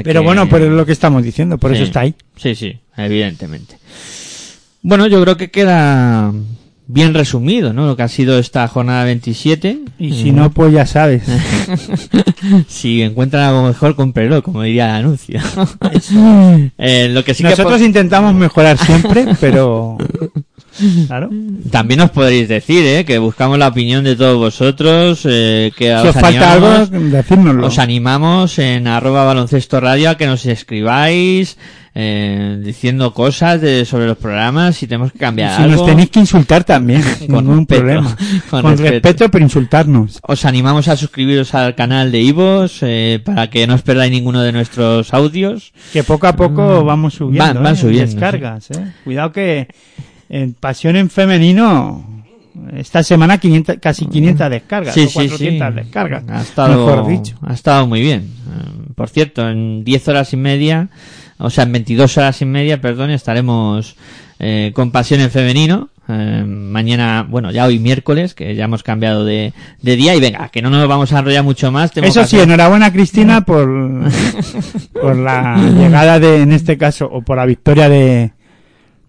Pero que- bueno, pero es lo que estamos diciendo, por Sí. eso está ahí. Sí, sí, evidentemente. Bueno, yo creo que queda bien resumido, ¿no? Lo que ha sido esta jornada 27. Y si no, pues ya sabes. <laughs> si encuentran algo mejor, cómprelo, como diría el anuncio. <laughs> Eh, lo que sí que Nosotros intentamos mejorar siempre, pero... <laughs> Claro. También os podréis decir, ¿eh? Que buscamos la opinión de todos vosotros, eh, que Si os falta algo, decírnoslo. Os animamos en arroba baloncesto radio a que nos escribáis eh, diciendo cosas de, sobre los programas, si tenemos que cambiar Si algo. nos tenéis que insultar también, <laughs> Con ningún respeto, problema. <laughs> con Con, respeto. respeto. pero insultarnos. Os animamos a suscribiros al canal de Ivos eh, para que no os perdáis ninguno de nuestros audios. Que poco a poco vamos subiendo. Van- van ¿eh? subiendo, Descargas, ¿eh? Cuidado que en Pasión en Femenino esta semana 500, casi 500 descargas. Sí, o sí, 400 sí. descargas. Ha estado, Mejor dicho. ha estado muy bien. Por cierto, en 10 horas y media, o sea, en 22 horas y media, perdón, estaremos eh, con Pasión en Femenino. Eh, mañana, bueno, ya hoy miércoles, que ya hemos cambiado de, de día. Y venga, que no nos vamos a enrollar mucho más. Eso sí, hacer- enhorabuena Cristina <laughs> por, por la llegada de, en este caso, o por la victoria de,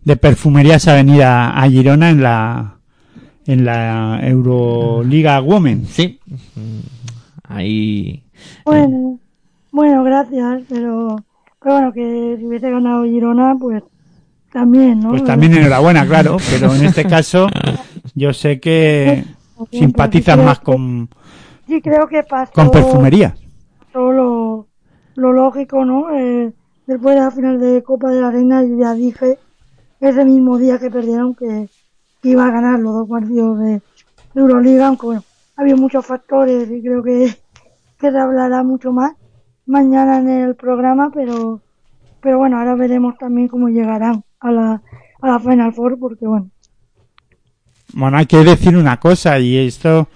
de Perfumerías Avenida a Girona en la, en la Euroliga Women. Sí. Ahí. Bueno, bueno, gracias, pero, pero bueno, que si hubiese ganado Girona, pues también, ¿no? Pues también enhorabuena, claro, <laughs> pero en este caso yo sé que simpatizas más con, Sí, creo que pasó, con Perfumerías. pasó lo, lo lógico, ¿no? Eh, después de la final de Copa de la Reina, yo ya dije ese mismo día que perdieron que, que iba a ganar los dos partidos de, de Euroliga, aunque bueno, había muchos factores y creo que, que se hablará mucho más mañana en el programa, pero, pero bueno, ahora veremos también cómo llegarán a la, a la Final Four, porque bueno, Bueno, hay que decir una cosa y esto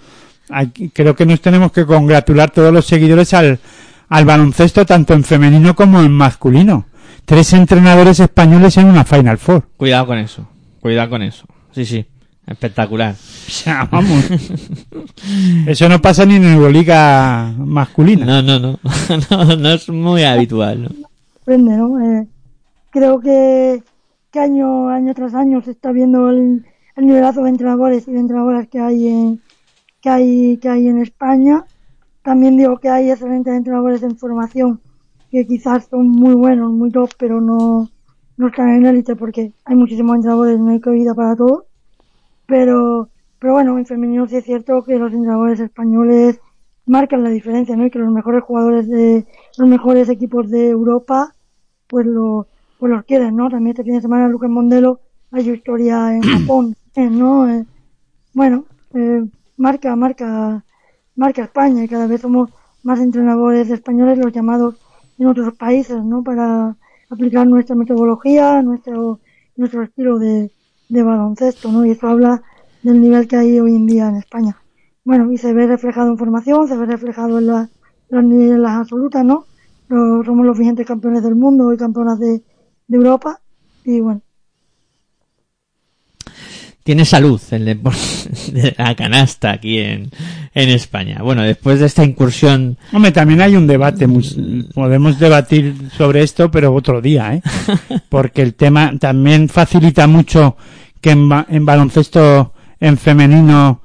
hay- creo que nos tenemos que congratular todos los seguidores al, al baloncesto tanto en femenino como en masculino. Tres entrenadores españoles en una Final Four. Cuidado con eso. Cuidado con eso. Sí, sí. Espectacular. <laughs> O sea, vamos. Eso no pasa ni en Euroliga masculina. No, no, no. <laughs> no, no es muy habitual, ¿no? sorprende, ¿no? Eh, creo que, que año, año tras año se está viendo el, el nivelazo de entrenadores y de entrenadoras que hay en, que hay, que hay en España. También digo que hay excelentes entrenadores en formación que quizás son muy buenos, muy top, pero no, no están en élite porque hay muchísimos entrenadores, no hay cabida para todos. Pero, pero bueno, en femenino sí es cierto que los entrenadores españoles marcan la diferencia, ¿no? Y que los mejores jugadores de los mejores equipos de Europa pues lo pues los quieren, ¿no? También este fin de semana Lucas Mondelo ha hecho historia en <clears throat> Japón, eh, ¿no? Eh, bueno, eh, marca, marca, marca España y cada vez somos más entrenadores españoles los llamados en otros países, ¿no? Para aplicar nuestra metodología, nuestro, nuestro estilo de, de baloncesto, ¿no? Y eso habla del nivel que hay hoy en día en España. Bueno, y se ve reflejado en formación, se ve reflejado en, la, los niveles en las absolutas, ¿no? Somos los vigentes campeones del mundo y campeonas de, de Europa. Y bueno, Tiene salud el deporte <laughs> de la canasta aquí en, en España. Bueno, después de esta incursión Hombre, también hay un debate, podemos debatir sobre esto, pero otro día, ¿eh? <laughs> Porque el tema también facilita mucho que en, ba- en baloncesto en femenino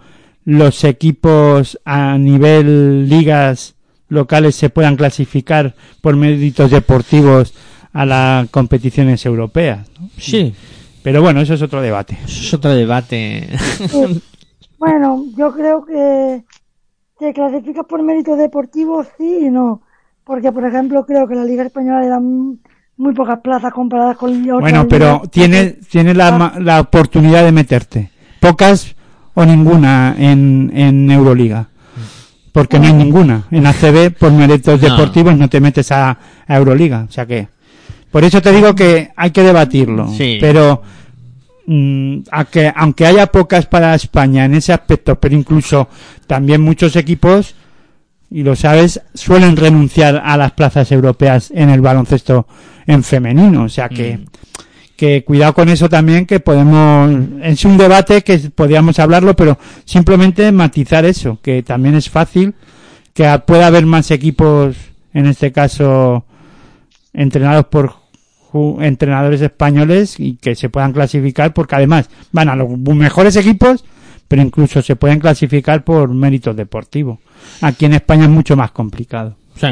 los equipos a nivel ligas locales se puedan clasificar por méritos deportivos a las competiciones europeas. ¿no? Sí, Pero bueno, eso es otro debate. eso es otro debate. <laughs> Bueno, yo creo que te clasificas por méritos deportivos, sí y no. Porque, por ejemplo, creo que la Liga Española le dan muy pocas plazas comparadas con otras Bueno, pero ligas. tiene, tiene la, ma- la oportunidad de meterte. Pocas o ninguna en, en Euroliga. Porque no hay ninguna. En ACB, por méritos No. deportivos, no te metes a, a Euroliga. O sea que. Por eso te digo que hay que debatirlo. Sí. Pero. mm, a que, aunque haya pocas para España en ese aspecto, pero incluso también muchos equipos, y lo sabes, suelen renunciar a las plazas europeas en el baloncesto en femenino. O sea que Mm. que cuidado con eso también que podemos es un debate que podríamos hablarlo pero simplemente matizar eso que también es fácil que pueda haber más equipos en este caso entrenados por entrenadores españoles y que se puedan clasificar porque además van a los mejores equipos pero incluso se pueden clasificar por méritos deportivos aquí en España es mucho más complicado Sí.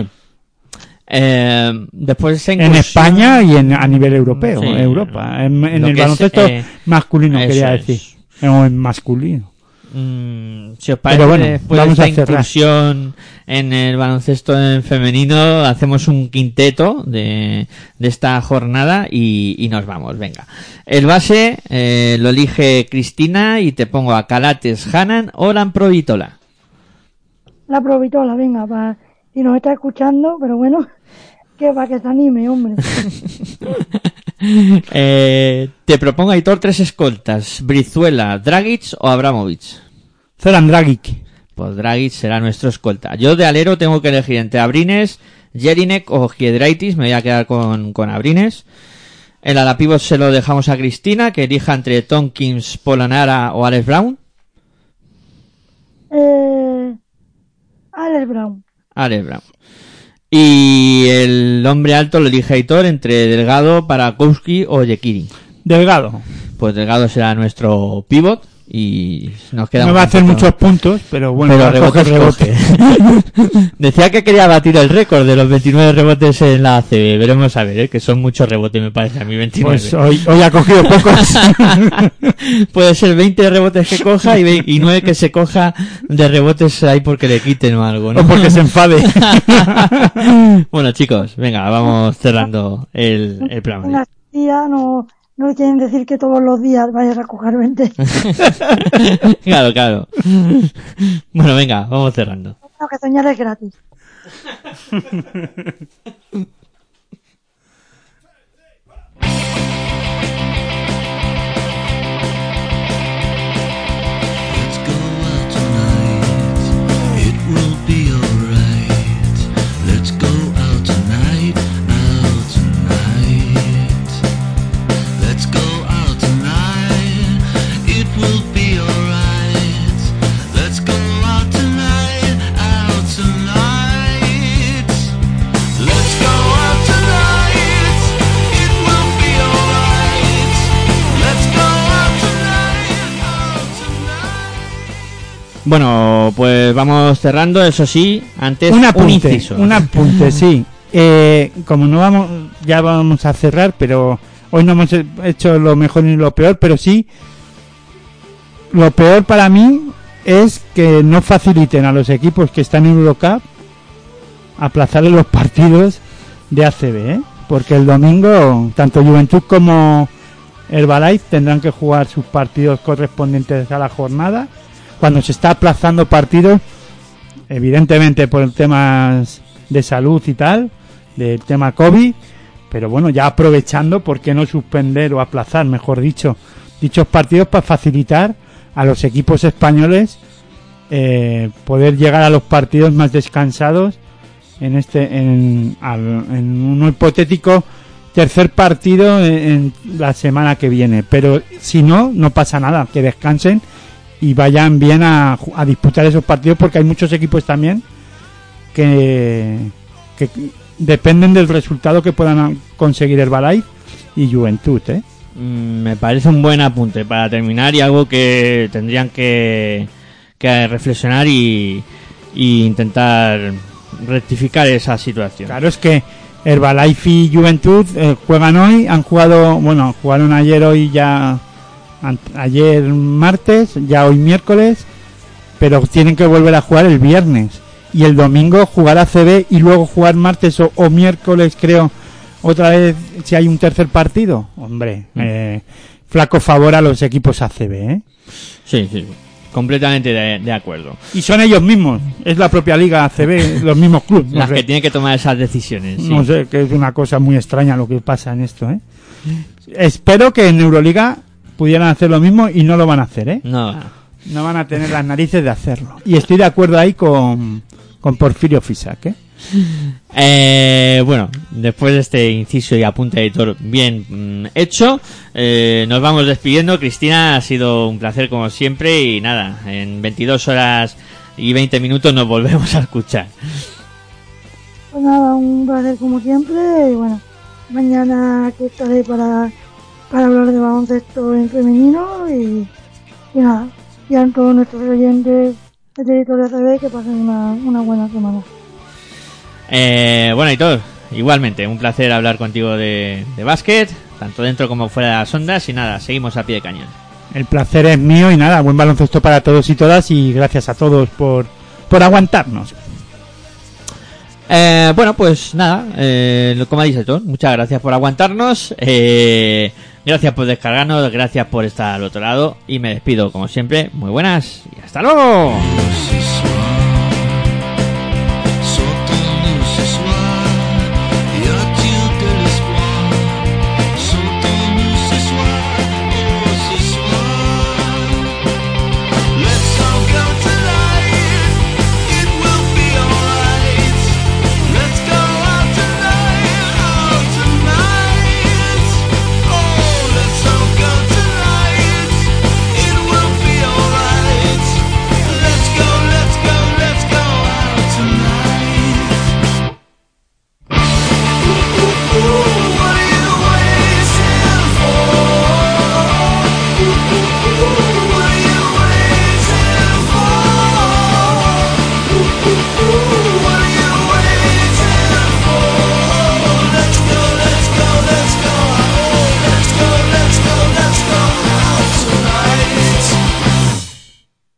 Eh, después en España y en, a nivel europeo, Sí. Europa. En, el baloncesto eh, masculino, quería es. decir. O en masculino. Mm, si os parece, Pero bueno, después vamos de a esta incursión en el baloncesto en femenino, hacemos un quinteto de, de esta jornada y, y nos vamos. Venga. El base eh, lo elige Cristina y te pongo a Calates, Hanan, Oran Provitola. La provitola, venga, para si nos está escuchando, pero bueno, <laughs> que para que se anime, hombre. <laughs> <laughs> Eh, te propongo, Aitor, tres escoltas. Brizuela, Dragic o Abramovich. Zoran Dragic. Pues Dragic será nuestro escolta. Yo de alero tengo que elegir entre Abrines, Jelinek o Giedraitis. Me voy a quedar con, con Abrines. El alapivot se lo dejamos a Cristina, que elija entre Tompkins, Polanara o Alex Brown. Eh, Alex Brown. Alex Brown. Y el hombre alto lo elige Aitor entre Delgado, Parakowski o Yekiri. Delgado. Pues Delgado será nuestro pivot y nos queda No va a hacer muchos puntos, pero bueno, pero rebotes rebote. <laughs> Decía que quería batir el récord de los 29 rebotes en la ACB. Veremos a ver, ¿eh? que son muchos rebotes, me parece a mí, 29. Pues hoy, hoy ha cogido pocos. <laughs> Puede ser 20 rebotes que coja y, ve- y 9 que se coja de rebotes ahí porque le quiten o algo, ¿no? o porque se enfade. <laughs> bueno, chicos, venga, vamos cerrando el, el programa. Una tía no, no quieren decir que todos los días vayas a coger 20. <laughs> claro, claro. Bueno, venga, vamos cerrando. Lo que soñar es gratis. <laughs> Bueno, pues vamos cerrando, eso sí, antes un un apunte, inciso. un apunte, sí. Eh, como no vamos, ya vamos a cerrar, pero hoy no hemos hecho lo mejor ni lo peor, pero sí, lo peor para mí es que no faciliten a los equipos que están en Eurocup aplazarle los partidos de ACB, ¿eh? porque el domingo tanto Juventud como Herbalife tendrán que jugar sus partidos correspondientes a la jornada. Cuando se está aplazando partidos, evidentemente por temas de salud y tal, del tema COVID, pero bueno, ya aprovechando, ¿por qué no suspender o aplazar, mejor dicho, dichos partidos para facilitar a los equipos españoles eh, poder llegar a los partidos más descansados en este en, un hipotético tercer partido en la semana que viene pero si no no pasa nada que descansen y vayan bien a, a disputar esos partidos porque hay muchos equipos también que, que dependen del resultado que puedan conseguir Herbalife y Juventud ¿eh? Mm, Me parece un buen apunte para terminar y algo que tendrían que, que reflexionar y, y intentar rectificar esa situación. Claro, es que Herbalife y Juventud eh, juegan hoy, han jugado, bueno, jugaron ayer, hoy ya, ayer martes, ya hoy miércoles, pero tienen que volver a jugar el viernes. Y el domingo jugar ACB y luego jugar martes o, o miércoles, creo, otra vez si hay un tercer partido. Hombre, eh, flaco favor a los equipos ACB, ¿eh? Sí, sí, completamente de, de acuerdo. Y son ellos mismos, es la propia liga ACB, <laughs> los mismos clubes. no Las sé. que tienen que tomar esas decisiones. sí. No sé, que es una cosa muy extraña lo que pasa en esto, ¿eh? Espero que en Euroliga pudieran hacer lo mismo y no lo van a hacer, ¿eh? No. No van a tener las narices de hacerlo. Y estoy de acuerdo ahí con, con Porfirio Fisac, ¿eh? <laughs> Eh, bueno, después de este inciso y apunte editor bien mm, hecho, eh, nos vamos despidiendo. Cristina, ha sido un placer como siempre y nada, en 22 horas y 20 minutos nos volvemos a escuchar. Pues nada, un placer como siempre. Y bueno, mañana aquí estaré para, para hablar de baloncesto en femenino. Y, y nada, y a todos nuestros oyentes de Territorio CB que pasen una, una buena semana. Eh, bueno, y todo, igualmente, un placer hablar contigo de, de básquet, tanto dentro como fuera de las ondas. Y nada, seguimos a pie de cañón. El placer es mío y nada, buen baloncesto para todos y todas y gracias a todos por, por aguantarnos. Eh, bueno, pues nada, eh, como ha dicho todo, muchas gracias por aguantarnos, eh, gracias por descargarnos, gracias por estar al otro lado y me despido como siempre, muy buenas y hasta luego.